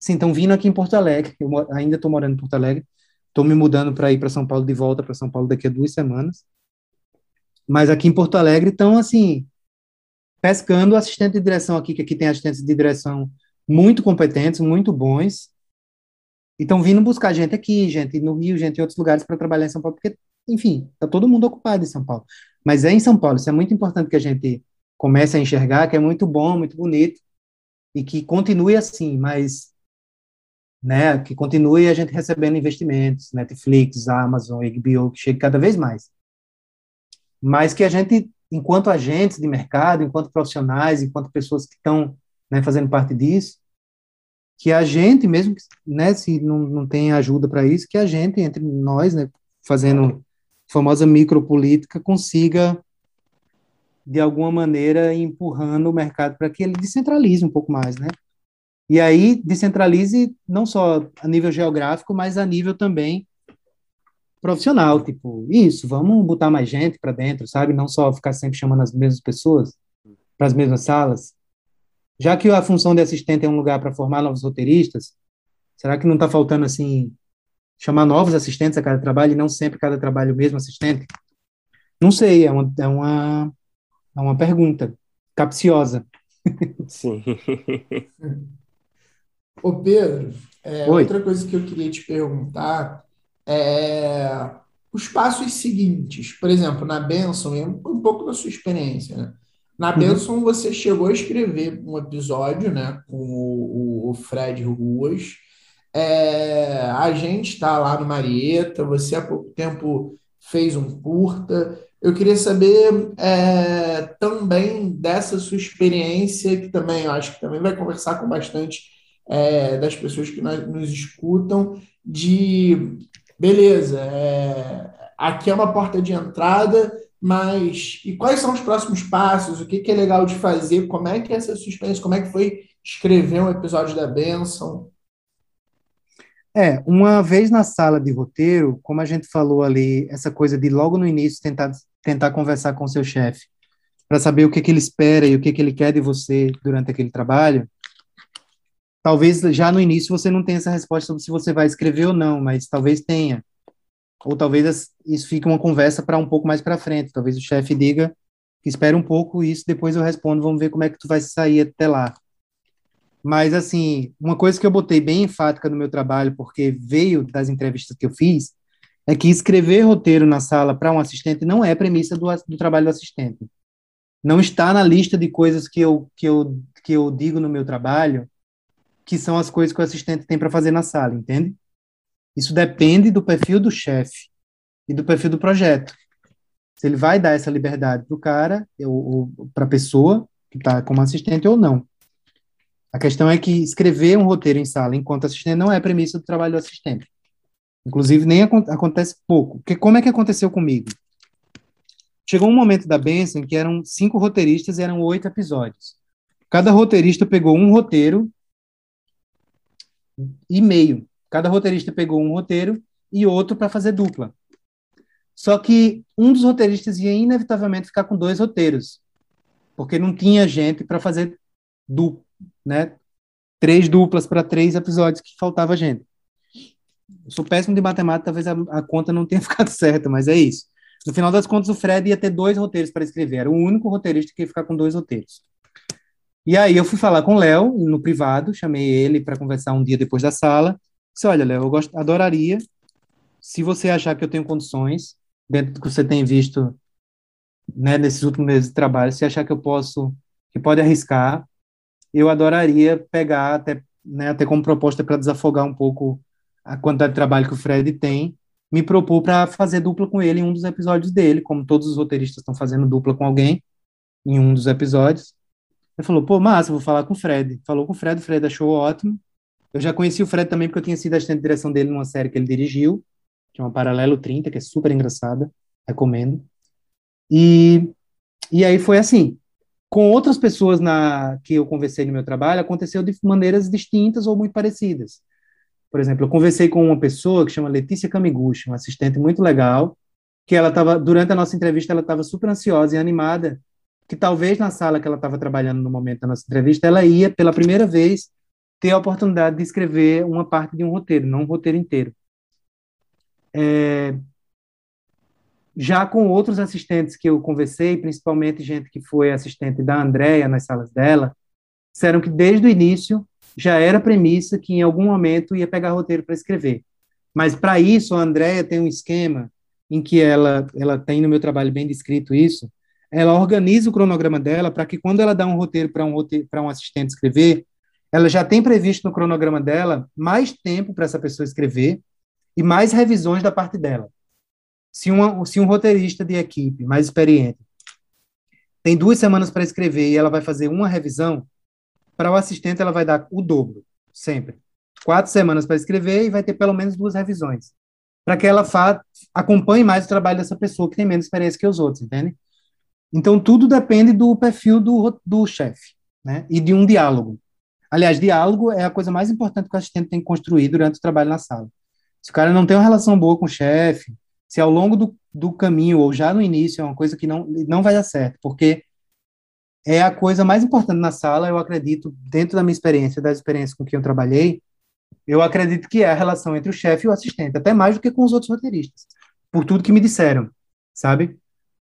sim, estão vindo aqui em Porto Alegre, eu ainda estou morando em Porto Alegre, estou me mudando para ir para São Paulo de volta para São Paulo daqui a duas semanas. Mas aqui em Porto Alegre estão assim, pescando assistente de direção aqui, que aqui tem assistentes de direção muito competentes, muito bons, e estão vindo buscar gente aqui, gente no Rio, gente em outros lugares para trabalhar em São Paulo, porque, enfim, está todo mundo ocupado em São Paulo. Mas é em São Paulo, isso é muito importante que a gente comece a enxergar, que é muito bom, muito bonito, e que continue assim, mas né, que continue a gente recebendo investimentos, Netflix, Amazon, HBO, que chegue cada vez mais. Mas que a gente, enquanto agentes de mercado, enquanto profissionais, enquanto pessoas que estão né, fazendo parte disso, que a gente, mesmo né, se não, não tem ajuda para isso, que a gente, entre nós, né, fazendo famosa micropolítica, consiga, de alguma maneira, empurrando o mercado para que ele descentralize um pouco mais, né? E aí descentralize não só a nível geográfico, mas a nível também profissional, tipo, isso, vamos botar mais gente para dentro, sabe? Não só ficar sempre chamando as mesmas pessoas para as mesmas salas. Já que a função de assistente é um lugar para formar novos roteiristas, será que não está faltando assim chamar novos assistentes a cada trabalho e não sempre cada trabalho o mesmo assistente? Não sei, é uma, é uma, é uma pergunta capciosa. Sim. Ô Pedro, é, outra coisa que eu queria te perguntar é os passos seguintes. Por exemplo, na Benção, um pouco da sua experiência, né? Na uhum. Benção, você chegou a escrever um episódio, né, com o, o Fred Ruas. É, a gente está lá no Marieta, você há pouco tempo fez um curta. Eu queria saber é, também dessa sua experiência, que também eu acho que também vai conversar com bastante é, das pessoas que nos escutam, de beleza, é, aqui é uma porta de entrada, mas e quais são os próximos passos? O que, que é legal de fazer? Como é que é essa suspense? Como é que foi escrever um episódio da Benção? É, uma vez na sala de roteiro, como a gente falou ali, essa coisa de logo no início tentar, tentar conversar com seu chefe, para saber o que, que ele espera e o que, que ele quer de você durante aquele trabalho, talvez já no início você não tenha essa resposta sobre se você vai escrever ou não, mas talvez tenha. Ou talvez isso fique uma conversa para um pouco mais para frente. Talvez o chefe diga que espera um pouco isso, depois eu respondo, vamos ver como é que tu vai sair até lá. Mas, assim, uma coisa que eu botei bem enfática no meu trabalho, porque veio das entrevistas que eu fiz, é que escrever roteiro na sala para um assistente não é premissa do, do trabalho do assistente. Não está na lista de coisas que eu, que eu, que eu digo no meu trabalho que são as coisas que o assistente tem para fazer na sala, entende? Isso depende do perfil do chefe e do perfil do projeto. Se ele vai dar essa liberdade para o cara ou, ou para a pessoa que está como assistente ou não. A questão é que escrever um roteiro em sala enquanto assistente não é premissa do trabalho do assistente. Inclusive, nem acontece pouco. Porque como é que aconteceu comigo? Chegou um momento da benção em que eram cinco roteiristas e eram oito episódios. Cada roteirista pegou um roteiro e meio. Cada roteirista pegou um roteiro e outro para fazer dupla. Só que um dos roteiristas ia inevitavelmente ficar com dois roteiros, porque não tinha gente para fazer dupla, né? Três duplas para três episódios que faltava gente. Eu sou péssimo de matemática, talvez a, a, conta não tenha ficado certa, mas é isso. No final das contas, o Fred ia ter dois roteiros para escrever. Era o único roteirista que ia ficar com dois roteiros. E aí eu fui falar com o Léo no privado, chamei ele para conversar um dia depois da sala. Disse: Olha, Léo, eu gost... adoraria, se você achar que eu tenho condições, dentro do que você tem visto né, nesses últimos meses de trabalho, se achar que eu posso, que pode arriscar, eu adoraria pegar até, né, até como proposta para desafogar um pouco a quantidade de trabalho que o Fred tem, me propor para fazer dupla com ele em um dos episódios dele, como todos os roteiristas estão fazendo dupla com alguém em um dos episódios. Ele falou, pô, massa, vou falar com o Fred. Falou com o Fred, o Fred achou ótimo. Eu já conheci o Fred também porque eu tinha sido assistente de direção dele numa série que ele dirigiu, que é uma Paralelo 30, que é super engraçada, recomendo. E, e aí foi assim, com outras pessoas na que eu conversei no meu trabalho, aconteceu de maneiras distintas ou muito parecidas. Por exemplo, eu conversei com uma pessoa que chama Letícia Camiguchi, uma assistente muito legal, que ela estava, durante a nossa entrevista, ela estava super ansiosa e animada que talvez na sala que ela estava trabalhando no momento da nossa entrevista, ela ia, pela primeira vez, ter a oportunidade de escrever uma parte de um roteiro, não um roteiro inteiro. É... já com outros assistentes que eu conversei, principalmente gente que foi assistente da Andrea nas salas dela, disseram que desde o início já era premissa que em algum momento ia pegar roteiro para escrever. Mas para isso a Andrea tem um esquema em que ela ela tem no meu trabalho bem descrito isso. Ela organiza o cronograma dela para que quando ela dá um roteiro para um roteiro um assistente escrever, ela já tem previsto no cronograma dela mais tempo para essa pessoa escrever e mais revisões da parte dela. Se, uma, se um roteirista de equipe mais experiente tem duas semanas para escrever e ela vai fazer uma revisão, para o assistente ela vai dar o dobro, sempre. Quatro semanas para escrever e vai ter pelo menos duas revisões. Para que ela fa acompanhe mais o trabalho dessa pessoa que tem menos experiência que os outros, entende? Então, tudo depende do perfil do, do chefe, né? E de um diálogo. Aliás, diálogo é a coisa mais importante que o assistente tem que construir durante o trabalho na sala. Se o cara não tem uma relação boa com o chefe, se ao longo do, do caminho ou já no início é uma coisa que não, não vai dar certo, porque é a coisa mais importante na sala, eu acredito, dentro da minha experiência, das experiências com quem eu trabalhei, eu acredito que é a relação entre o chefe e o assistente, até mais do que com os outros roteiristas, por tudo que me disseram, sabe?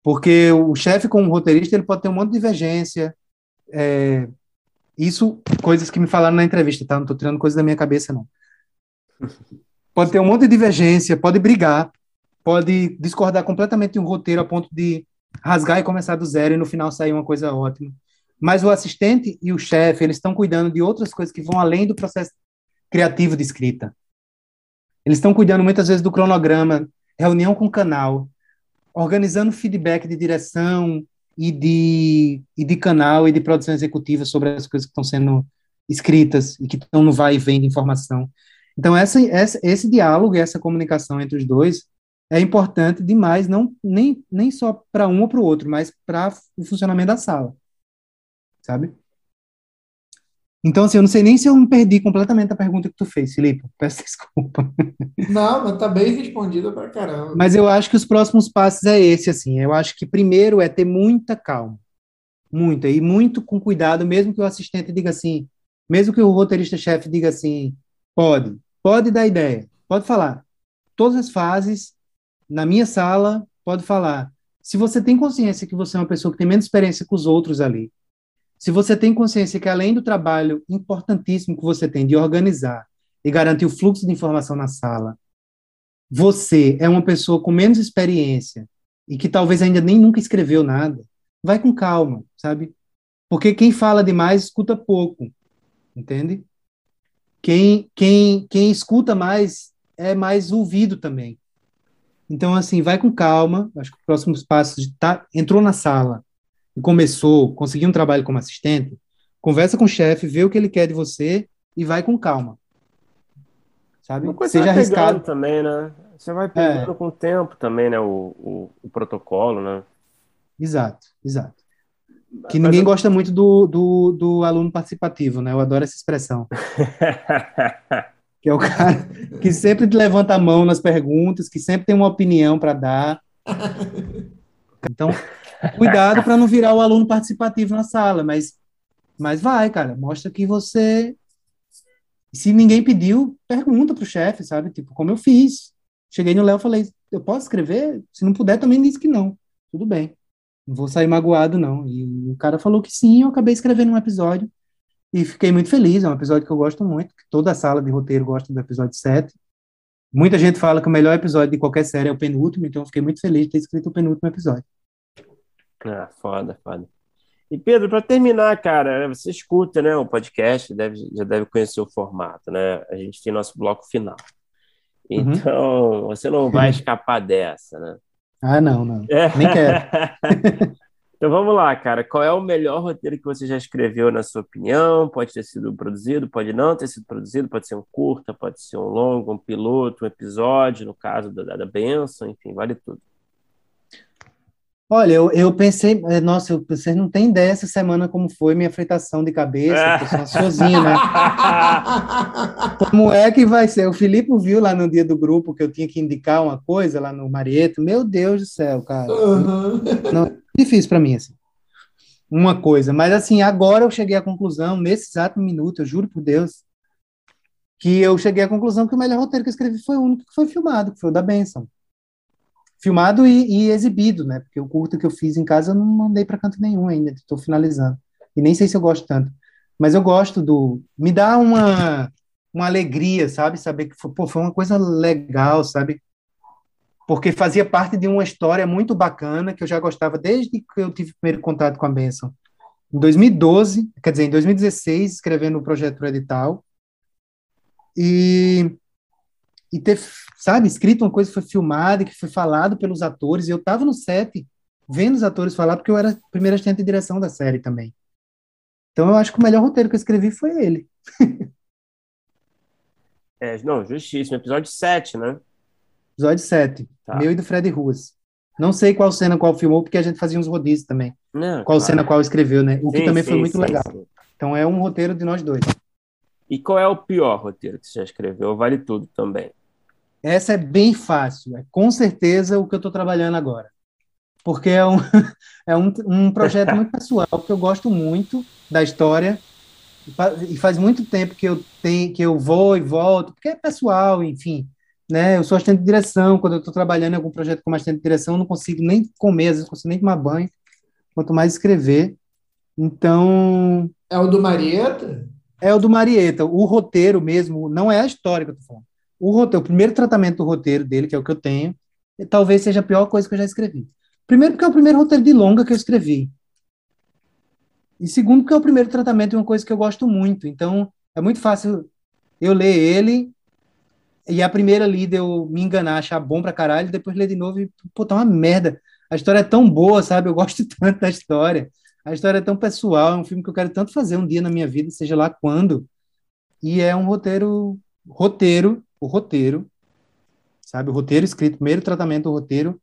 Porque o chefe com o roteirista, ele pode ter um monte de divergência, é, isso, coisas que me falaram na entrevista, tá? Não estou tirando coisas da minha cabeça, não. Pode ter um monte de divergência, pode brigar, pode discordar completamente de um roteiro a ponto de rasgar e começar do zero e no final sair uma coisa ótima. Mas o assistente e o chefe, eles estão cuidando de outras coisas que vão além do processo criativo de escrita. Eles estão cuidando muitas vezes do cronograma, reunião com o canal, organizando feedback de direção, e de, e de canal e de produção executiva sobre as coisas que estão sendo escritas e que estão no vai e vem de informação. Então, essa, essa, esse diálogo e essa comunicação entre os dois é importante demais, não nem, nem só para um ou para o outro, mas para o funcionamento da sala, sabe? Então, assim, eu não sei nem se eu me perdi completamente a pergunta que tu fez, Felipe. Peço desculpa. Não, mas tá bem respondida pra caramba. Mas eu acho que os próximos passos é esse, assim. Eu acho que primeiro é ter muita calma. Muita. E muito com cuidado, mesmo que o assistente diga assim, mesmo que o roteirista-chefe diga assim, pode, pode dar ideia, pode falar. Todas as fases, na minha sala, pode falar. Se você tem consciência que você é uma pessoa que tem menos experiência que os outros ali, se você tem consciência que além do trabalho importantíssimo que você tem de organizar e garantir o fluxo de informação na sala, você é uma pessoa com menos experiência e que talvez ainda nem nunca escreveu nada, vai com calma, sabe? Porque quem fala demais escuta pouco, entende? Quem, quem, quem escuta mais é mais ouvido também. Então, assim, vai com calma. Acho que o próximo passo de tá, entrou na sala, e começou, conseguiu um trabalho como assistente, conversa com o chefe, vê o que ele quer de você e vai com calma. Sabe? Seja arriscado também, né? Você vai pegando é. com o tempo também, né? O, o, o, protocolo, né? Exato, exato. Que ninguém eu... gosta muito do, do, do aluno participativo, né? Eu adoro essa expressão. que é o cara que sempre levanta a mão nas perguntas, que sempre tem uma opinião para dar. Então, Cuidado para não virar o aluno participativo na sala, mas, mas vai, cara. Mostra que você. Se ninguém pediu, pergunta pro chefe, sabe? Tipo, como eu fiz. Cheguei no Léo e falei: eu posso escrever? Se não puder, também disse que não. Tudo bem. Não vou sair magoado, não. E o cara falou que sim, eu acabei escrevendo um episódio. E fiquei muito feliz. É um episódio que eu gosto muito, que toda a sala de roteiro gosta do episódio 7. Muita gente fala que o melhor episódio de qualquer série é o penúltimo, então eu fiquei muito feliz de ter escrito o penúltimo episódio. Ah, foda, foda. E Pedro, para terminar, cara, você escuta, né, o podcast, deve, já deve conhecer o formato, né? A gente tem nosso bloco final. Uhum. Então, uhum. você não vai escapar dessa, né? Ah, não, não. É. Nem quero. então vamos lá, cara. Qual é o melhor roteiro que você já escreveu, na sua opinião? Pode ter sido produzido, pode não ter sido produzido, pode ser um curta, pode ser um longo, um piloto, um episódio, no caso da, da Benção, enfim, vale tudo. Olha, eu, eu pensei, eh, nossa, vocês não têm ideia essa semana como foi minha fritação de cabeça, eu sou ansiosinho, né? Como é que vai ser? O Filipe viu lá no dia do grupo que eu tinha que indicar uma coisa lá no Marieto. Meu Deus do céu, cara. Uhum. Não, é difícil para mim, assim. Uma coisa. Mas, assim, agora eu cheguei à conclusão, nesse exato minuto, eu juro por Deus, que eu cheguei à conclusão que o melhor roteiro que eu escrevi foi o único que foi filmado, que foi o da Benção. Filmado e, e, exibido, né? Porque o curto que eu fiz em casa eu não mandei para canto nenhum ainda, estou finalizando. E nem sei se eu gosto tanto. Mas eu gosto do. Me dá uma, uma alegria, sabe? Saber que foi, pô, foi uma coisa legal, sabe? Porque fazia parte de uma história muito bacana que eu já gostava desde que eu tive o primeiro contato com a Benção. Em 2012, quer dizer, em 2016, escrevendo o projeto pro edital. E e ter, sabe, escrito uma coisa que foi filmada, que foi falado pelos atores, e eu estava no set vendo os atores falar, porque eu era primeiro assistente de direção da série também. Então eu acho que o melhor roteiro que eu escrevi foi ele. é, não, justíssimo. Episódio 7, né? Episódio 7. Tá. Meu e do Fred Ruas. Não sei qual cena qual filmou, porque a gente fazia uns rodízios também. Não, qual claro. cena qual escreveu, né? O sim, que também sim, foi muito sim, legal. Então é um roteiro de nós dois. E qual é o pior roteiro que você já escreveu? Vale tudo também. Essa é bem fácil. É com certeza o que eu estou trabalhando agora. Porque é um, é um, um projeto muito pessoal, que eu gosto muito da história. E faz muito tempo que eu, tenho, que eu vou e volto, porque é pessoal, enfim. Né? Eu sou assistente de direção. Quando eu estou trabalhando em algum projeto como assistente de direção, eu não consigo nem comer, às vezes não consigo nem tomar banho, quanto mais escrever. Então. É o do Marieta? É o do Marieta. O roteiro mesmo, não é a história que eu tô falando. O roteiro, o primeiro tratamento do roteiro dele, que é o que eu tenho, talvez seja a pior coisa que eu já escrevi. Primeiro, porque é o primeiro roteiro de longa que eu escrevi. E segundo, porque é o primeiro tratamento de uma coisa que eu gosto muito. Então, é muito fácil eu ler ele e a primeira lida eu me enganar, achar bom pra caralho, depois ler de novo e, pô, tá uma merda. A história é tão boa, sabe? Eu gosto tanto da história. A história é tão pessoal, é um filme que eu quero tanto fazer um dia na minha vida, seja lá quando. E é um roteiro, roteiro, o roteiro, sabe? O roteiro escrito, primeiro tratamento do roteiro,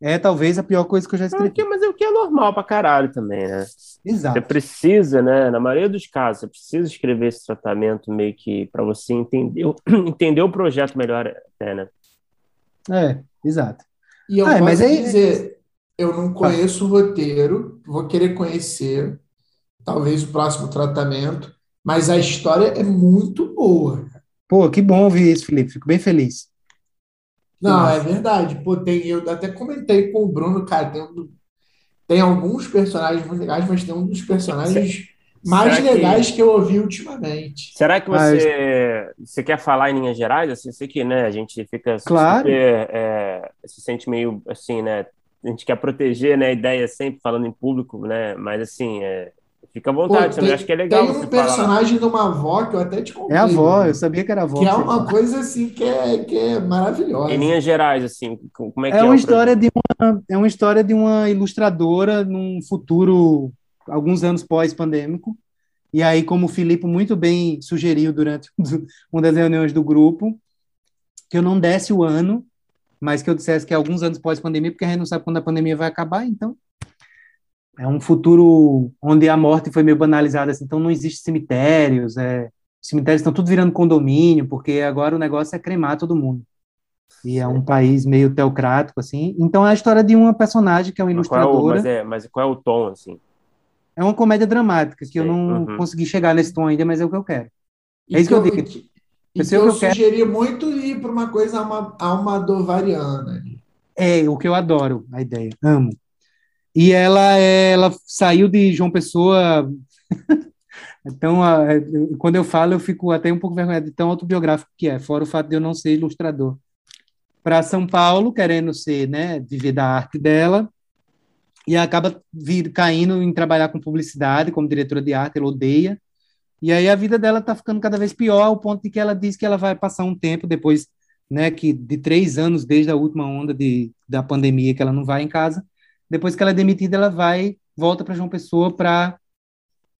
é talvez a pior coisa que eu já escrevi. É, mas é o que é normal pra caralho também, né? Exato. Você precisa, né? Na maioria dos casos, você precisa escrever esse tratamento meio que para você entender, entender o projeto melhor, até, né? É, exato. E eu ah, posso mas aí, dizer, eu não conheço o roteiro, vou querer conhecer, talvez o próximo tratamento, mas a história é muito boa. Pô, que bom ouvir isso, Felipe. Fico bem feliz. Não, é verdade. Pô, tem, eu até comentei com o Bruno, cara, tem, tem alguns personagens muito legais, mas tem um dos personagens mais Será legais que... que... eu ouvi ultimamente. Será que você, mas... você quer falar em linhas gerais? Assim, sei que né, a gente fica claro. super, é, se sente meio assim, né? A gente quer proteger né, a ideia sempre falando em público, né? Mas assim, é, fica à vontade Pô, também. Tem, acho que é legal. Tem um personagem falar. de uma avó que eu até te contei. É a avó, eu sabia que era a avó. Que é uma coisa assim que é, que é maravilhosa. Em linhas gerais, assim, como é que é? É uma história de uma, é uma história de uma ilustradora num futuro, alguns anos pós-pandêmico. E aí, como o Filipe muito bem sugeriu durante uma das reuniões do grupo, que eu não desse o ano mas que eu dissesse que é alguns anos pós-pandemia, porque a gente não sabe quando a pandemia vai acabar, então é um futuro onde a morte foi meio banalizada, assim, então não existe cemitérios, é, os cemitérios estão tudo virando condomínio, porque agora o negócio é cremar todo mundo. E é um país meio teocrático, assim. Então é a história de uma personagem que é uma ilustradora. Qual é o, mas, é, mas qual é o tom, assim? É uma comédia dramática, que eu não uhum. consegui chegar nesse tom ainda, mas é o que eu quero. É isso que eu digo. Então, eu, eu sugeri quero... muito ir para uma coisa almadovariana. É, o que eu adoro, a ideia, amo. E ela, ela saiu de João Pessoa. então, quando eu falo, eu fico até um pouco vergonhado de tão autobiográfico que é, fora o fato de eu não ser ilustrador. Para São Paulo, querendo ser, né, viver da arte dela, e acaba vir, caindo em trabalhar com publicidade, como diretora de arte, ela odeia e aí a vida dela está ficando cada vez pior, ao ponto de que ela diz que ela vai passar um tempo depois, né, que de três anos desde a última onda de, da pandemia que ela não vai em casa. Depois que ela é demitida, ela vai, volta para João Pessoa para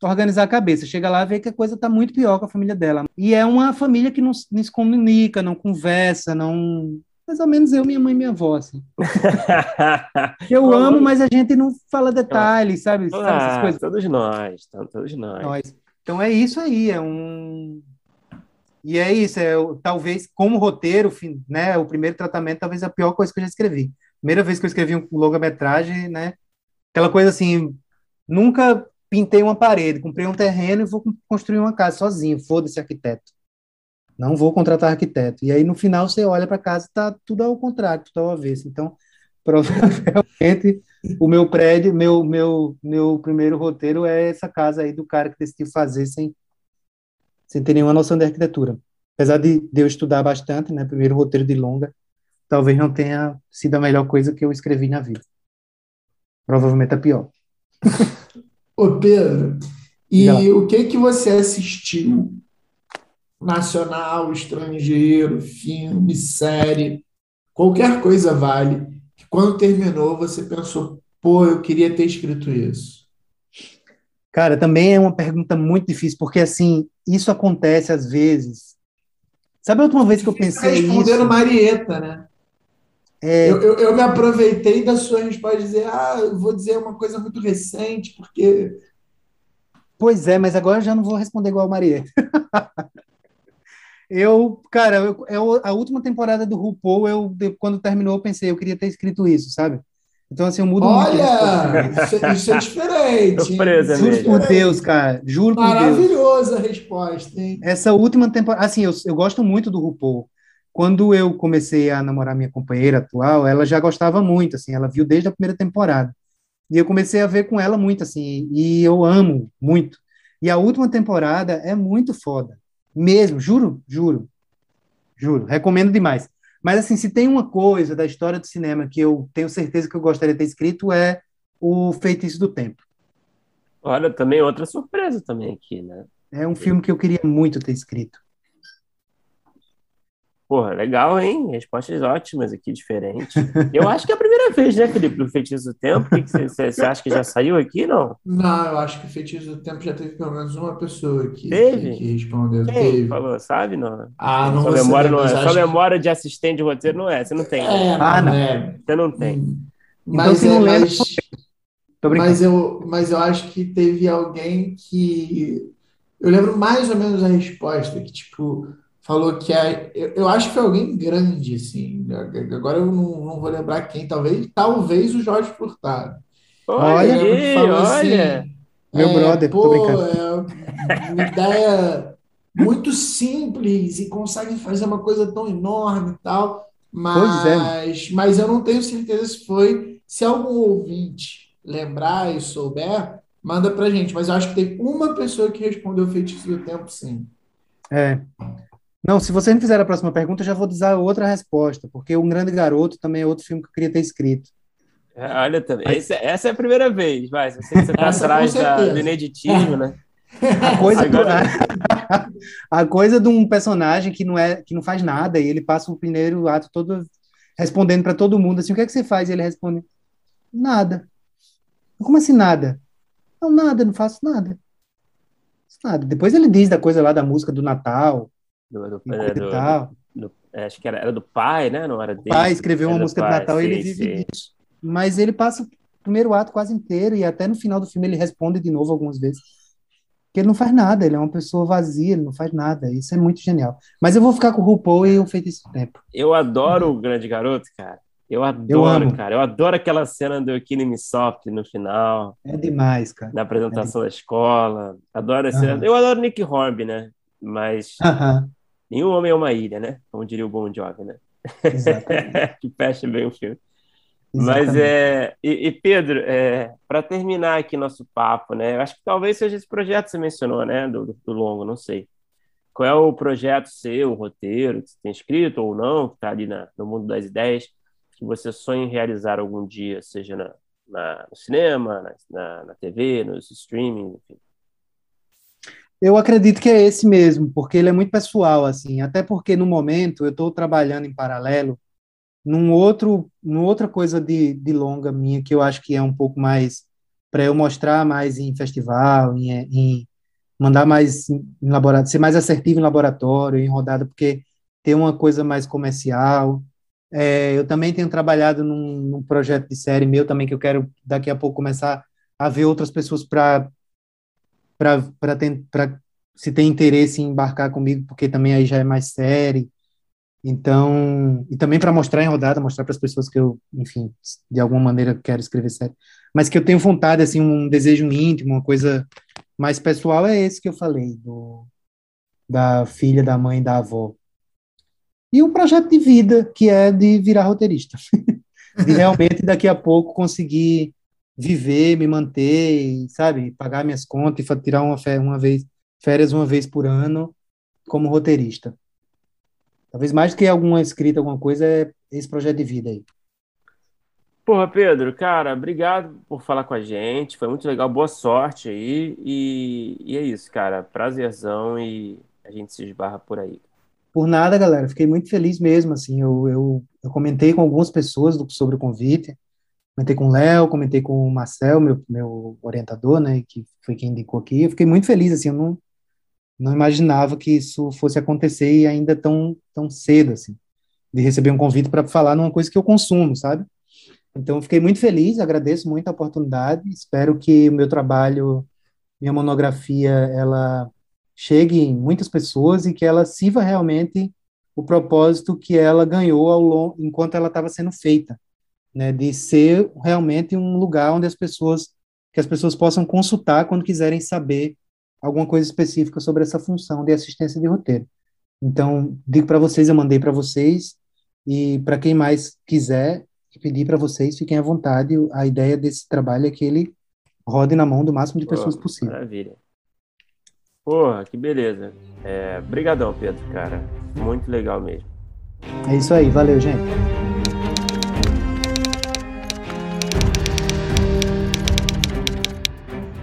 organizar a cabeça. Chega lá e vê que a coisa está muito pior com a família dela. E é uma família que não, não se comunica, não conversa, não mais ou menos eu, minha mãe e minha avó, assim. eu amo, mas a gente não fala detalhes, sabe? Ah, sabe essas coisas? Todos nós, todos nós. nós. Então é isso aí, é um e é isso, é talvez como roteiro, né, o primeiro tratamento talvez a pior coisa que eu já escrevi. Primeira vez que eu escrevi um longa-metragem, né, aquela coisa assim, nunca pintei uma parede, comprei um terreno e vou construir uma casa sozinho, foda-se arquiteto. Não vou contratar arquiteto. E aí no final você olha para casa e tá tudo ao contrário, tudo ao avesso. Então, provavelmente o meu prédio, meu, meu, meu primeiro roteiro é essa casa aí do cara que decidiu fazer sem, sem ter nenhuma noção de arquitetura. Apesar de, de eu estudar bastante, né, primeiro roteiro de longa, talvez não tenha sido a melhor coisa que eu escrevi na vida. Provavelmente a pior. Ô Pedro, e o que que você assistiu? Nacional, estrangeiro, filme, série, qualquer coisa vale. Quando terminou você pensou, pô, eu queria ter escrito isso. Cara, também é uma pergunta muito difícil, porque assim, isso acontece às vezes. Sabe a última vez que eu pensei Respondendo isso? Marieta, né? É, Eu, eu, eu me aproveitei da sua resposta de dizer, ah, eu vou dizer uma coisa muito recente, porque Pois é, mas agora eu já não vou responder igual a Maria. Eu, cara, eu, eu- a última temporada do RuPaul, eu, de- quando terminou, eu pensei, eu queria ter escrito isso, sabe? Então, assim, eu mudo muito a olha, isso, é- isso é diferente. Surpresa é Juro mesmo. por. Deus, cara, juro por Deus. Maravilhosa a resposta, hein? Essa última temporada, assim, eu, eu gosto muito do RuPaul. Quando eu comecei a namorar minha companheira atual, ela já gostava muito, assim, ela viu desde a primeira temporada. E eu comecei a ver com ela muito, assim, e eu amo muito. E a última temporada é muito foda. Mesmo, juro, juro, juro. Recomendo demais. Mas, assim, se tem uma coisa da história do cinema que eu tenho certeza que eu gostaria de ter escrito é o Feitiço do Tempo. Olha, também outra surpresa também aqui, né? É um filme que eu queria muito ter escrito. Porra, legal, hein? Respostas ótimas aqui, diferentes. Eu acho que é a primeira vez, né, Felipe, do Feitiço do Tempo. O que que você você- você acha que já saiu aqui, não? Não, eu acho que o Feitiço do Tempo já teve pelo menos uma pessoa que, Teve? que, que respondeu. Quem Teve. falou, sabe? Não. Ah, não Sua memória não é. Sua memória de assistente de roteiro não é. Você não tem. É, não, Ah, não. é. Você não tem. Hum. Então, Mas se não é, lembra, mas, mas eu, mas eu acho que teve alguém que. Eu lembro mais ou menos a resposta, que tipo, falou que é. Eu, eu acho que foi alguém grande, assim. Agora eu não, não vou lembrar quem, talvez, talvez o Jorge Furtado. Olha aí, falou olha. assim, Meu é, brother, tô pô, brincando. é uma ideia muito simples e conseguem fazer uma coisa tão enorme e tal, Pois é. mas, mas eu não tenho certeza se foi. Se algum ouvinte lembrar e souber, manda pra gente. Mas eu acho que tem uma pessoa que respondeu Feitiço do Tempo, sim. É. Não, se você não fizer a próxima pergunta, eu já vou dizer outra resposta, porque Um Grande Garoto também é outro filme que eu queria ter escrito. É, Olha também. Esse- essa é a primeira vez, vai. Você, tá Essa, atrás da, do ineditismo, né? A coisa, do, Agora- a coisa de um personagem que não é, que não faz nada e ele passa o primeiro ato todo respondendo para todo mundo assim, o que é que você faz? E ele responde, nada. Como assim nada? Não, nada, não faço nada. Faço Nada. Depois ele diz da coisa lá da música do Natal Do, do, é, do- do- é, acho que era, era do pai, né? Não era O dele. pai escreveu uma música de pai, Natal e ele sim, vive sim. disso. Mas ele passa o primeiro ato quase inteiro e até no final do filme ele responde de novo algumas vezes. Que ele não faz nada, ele é uma pessoa vazia, ele não faz nada. Isso é muito genial. Mas eu vou ficar com o RuPaul e o Feitiço do Tempo. Eu adoro o Grande Garoto, cara. Eu adoro, amo. cara. Eu adoro aquela cena do Killing Me Soft no final, É demais, cara. na apresentação da escola. Adoro esse. Aham. Eu adoro Nick Hornby, né? Mas Aham, nenhum homem é uma ilha, né? Como diria o Bon Jovi, né? exatamente. que fecha bem o filme. Mas exatamente. é. E, e, Pedro, é, para terminar aqui nosso papo, né? Eu acho que talvez seja esse projeto que você mencionou, né? Do, do, do longo, não sei. Qual é o projeto seu, o roteiro que você tem escrito ou não, que está ali na, no mundo das ideias, que você sonha em realizar algum dia, seja na, na- no cinema, na, na, na TV, nos streaming, enfim. Eu acredito que é esse mesmo, porque ele é muito pessoal, assim. Até porque no momento eu estou trabalhando em paralelo num outro, numa outra coisa de, de longa minha que eu acho que é um pouco mais para eu mostrar mais em festival, em, em mandar mais em laboratório, ser mais assertivo em laboratório, em rodada, porque tem uma coisa mais comercial. É, eu também tenho trabalhado num, num projeto de série meu também que eu quero daqui a pouco começar a ver outras pessoas para para se tem interesse em embarcar comigo, porque também aí já é mais série. Então, e também para mostrar em rodada, mostrar para as pessoas que eu, enfim, de alguma maneira quero escrever série, mas que eu tenho vontade, assim, um desejo íntimo, uma coisa mais pessoal, é esse que eu falei, do, da filha, da mãe, da avó. E um projeto de vida, que é de virar roteirista. de realmente daqui a pouco conseguir viver, me manter, sabe, pagar minhas contas e tirar uma, uma vez, férias uma vez por ano como roteirista. Talvez mais do que alguma escrita, alguma coisa, é esse projeto de vida aí. Porra, Pedro, cara, obrigado por falar com a gente. Foi muito legal, boa sorte aí. E, e é isso, cara. Prazerzão e a gente se esbarra por aí. Por nada, galera. Fiquei muito feliz mesmo. Assim, eu, eu, eu comentei com algumas pessoas do, sobre o convite. Comentei com o Léo, comentei com o Marcel, meu, meu orientador, né, que foi quem indicou aqui. Eu fiquei muito feliz, assim, eu não, não imaginava que isso fosse acontecer e ainda tão, tão cedo, assim, de receber um convite para falar numa coisa que eu consumo, sabe? Então, fiquei muito feliz, agradeço muito a oportunidade, espero que o meu trabalho, minha monografia, ela chegue em muitas pessoas e que ela sirva realmente o propósito que ela ganhou ao longo, enquanto ela estava sendo feita, né, de ser realmente um lugar onde as pessoas que as pessoas possam consultar quando quiserem saber alguma coisa específica sobre essa função de assistência de roteiro. Então, digo para vocês, eu mandei para vocês e para quem mais quiser, pedir para vocês, fiquem à vontade. A ideia desse trabalho é que ele rode na mão do máximo de pessoas possível. Maravilha. Porra, que beleza. É, brigadão, Pedro, cara. Muito legal mesmo. É isso aí, valeu, gente.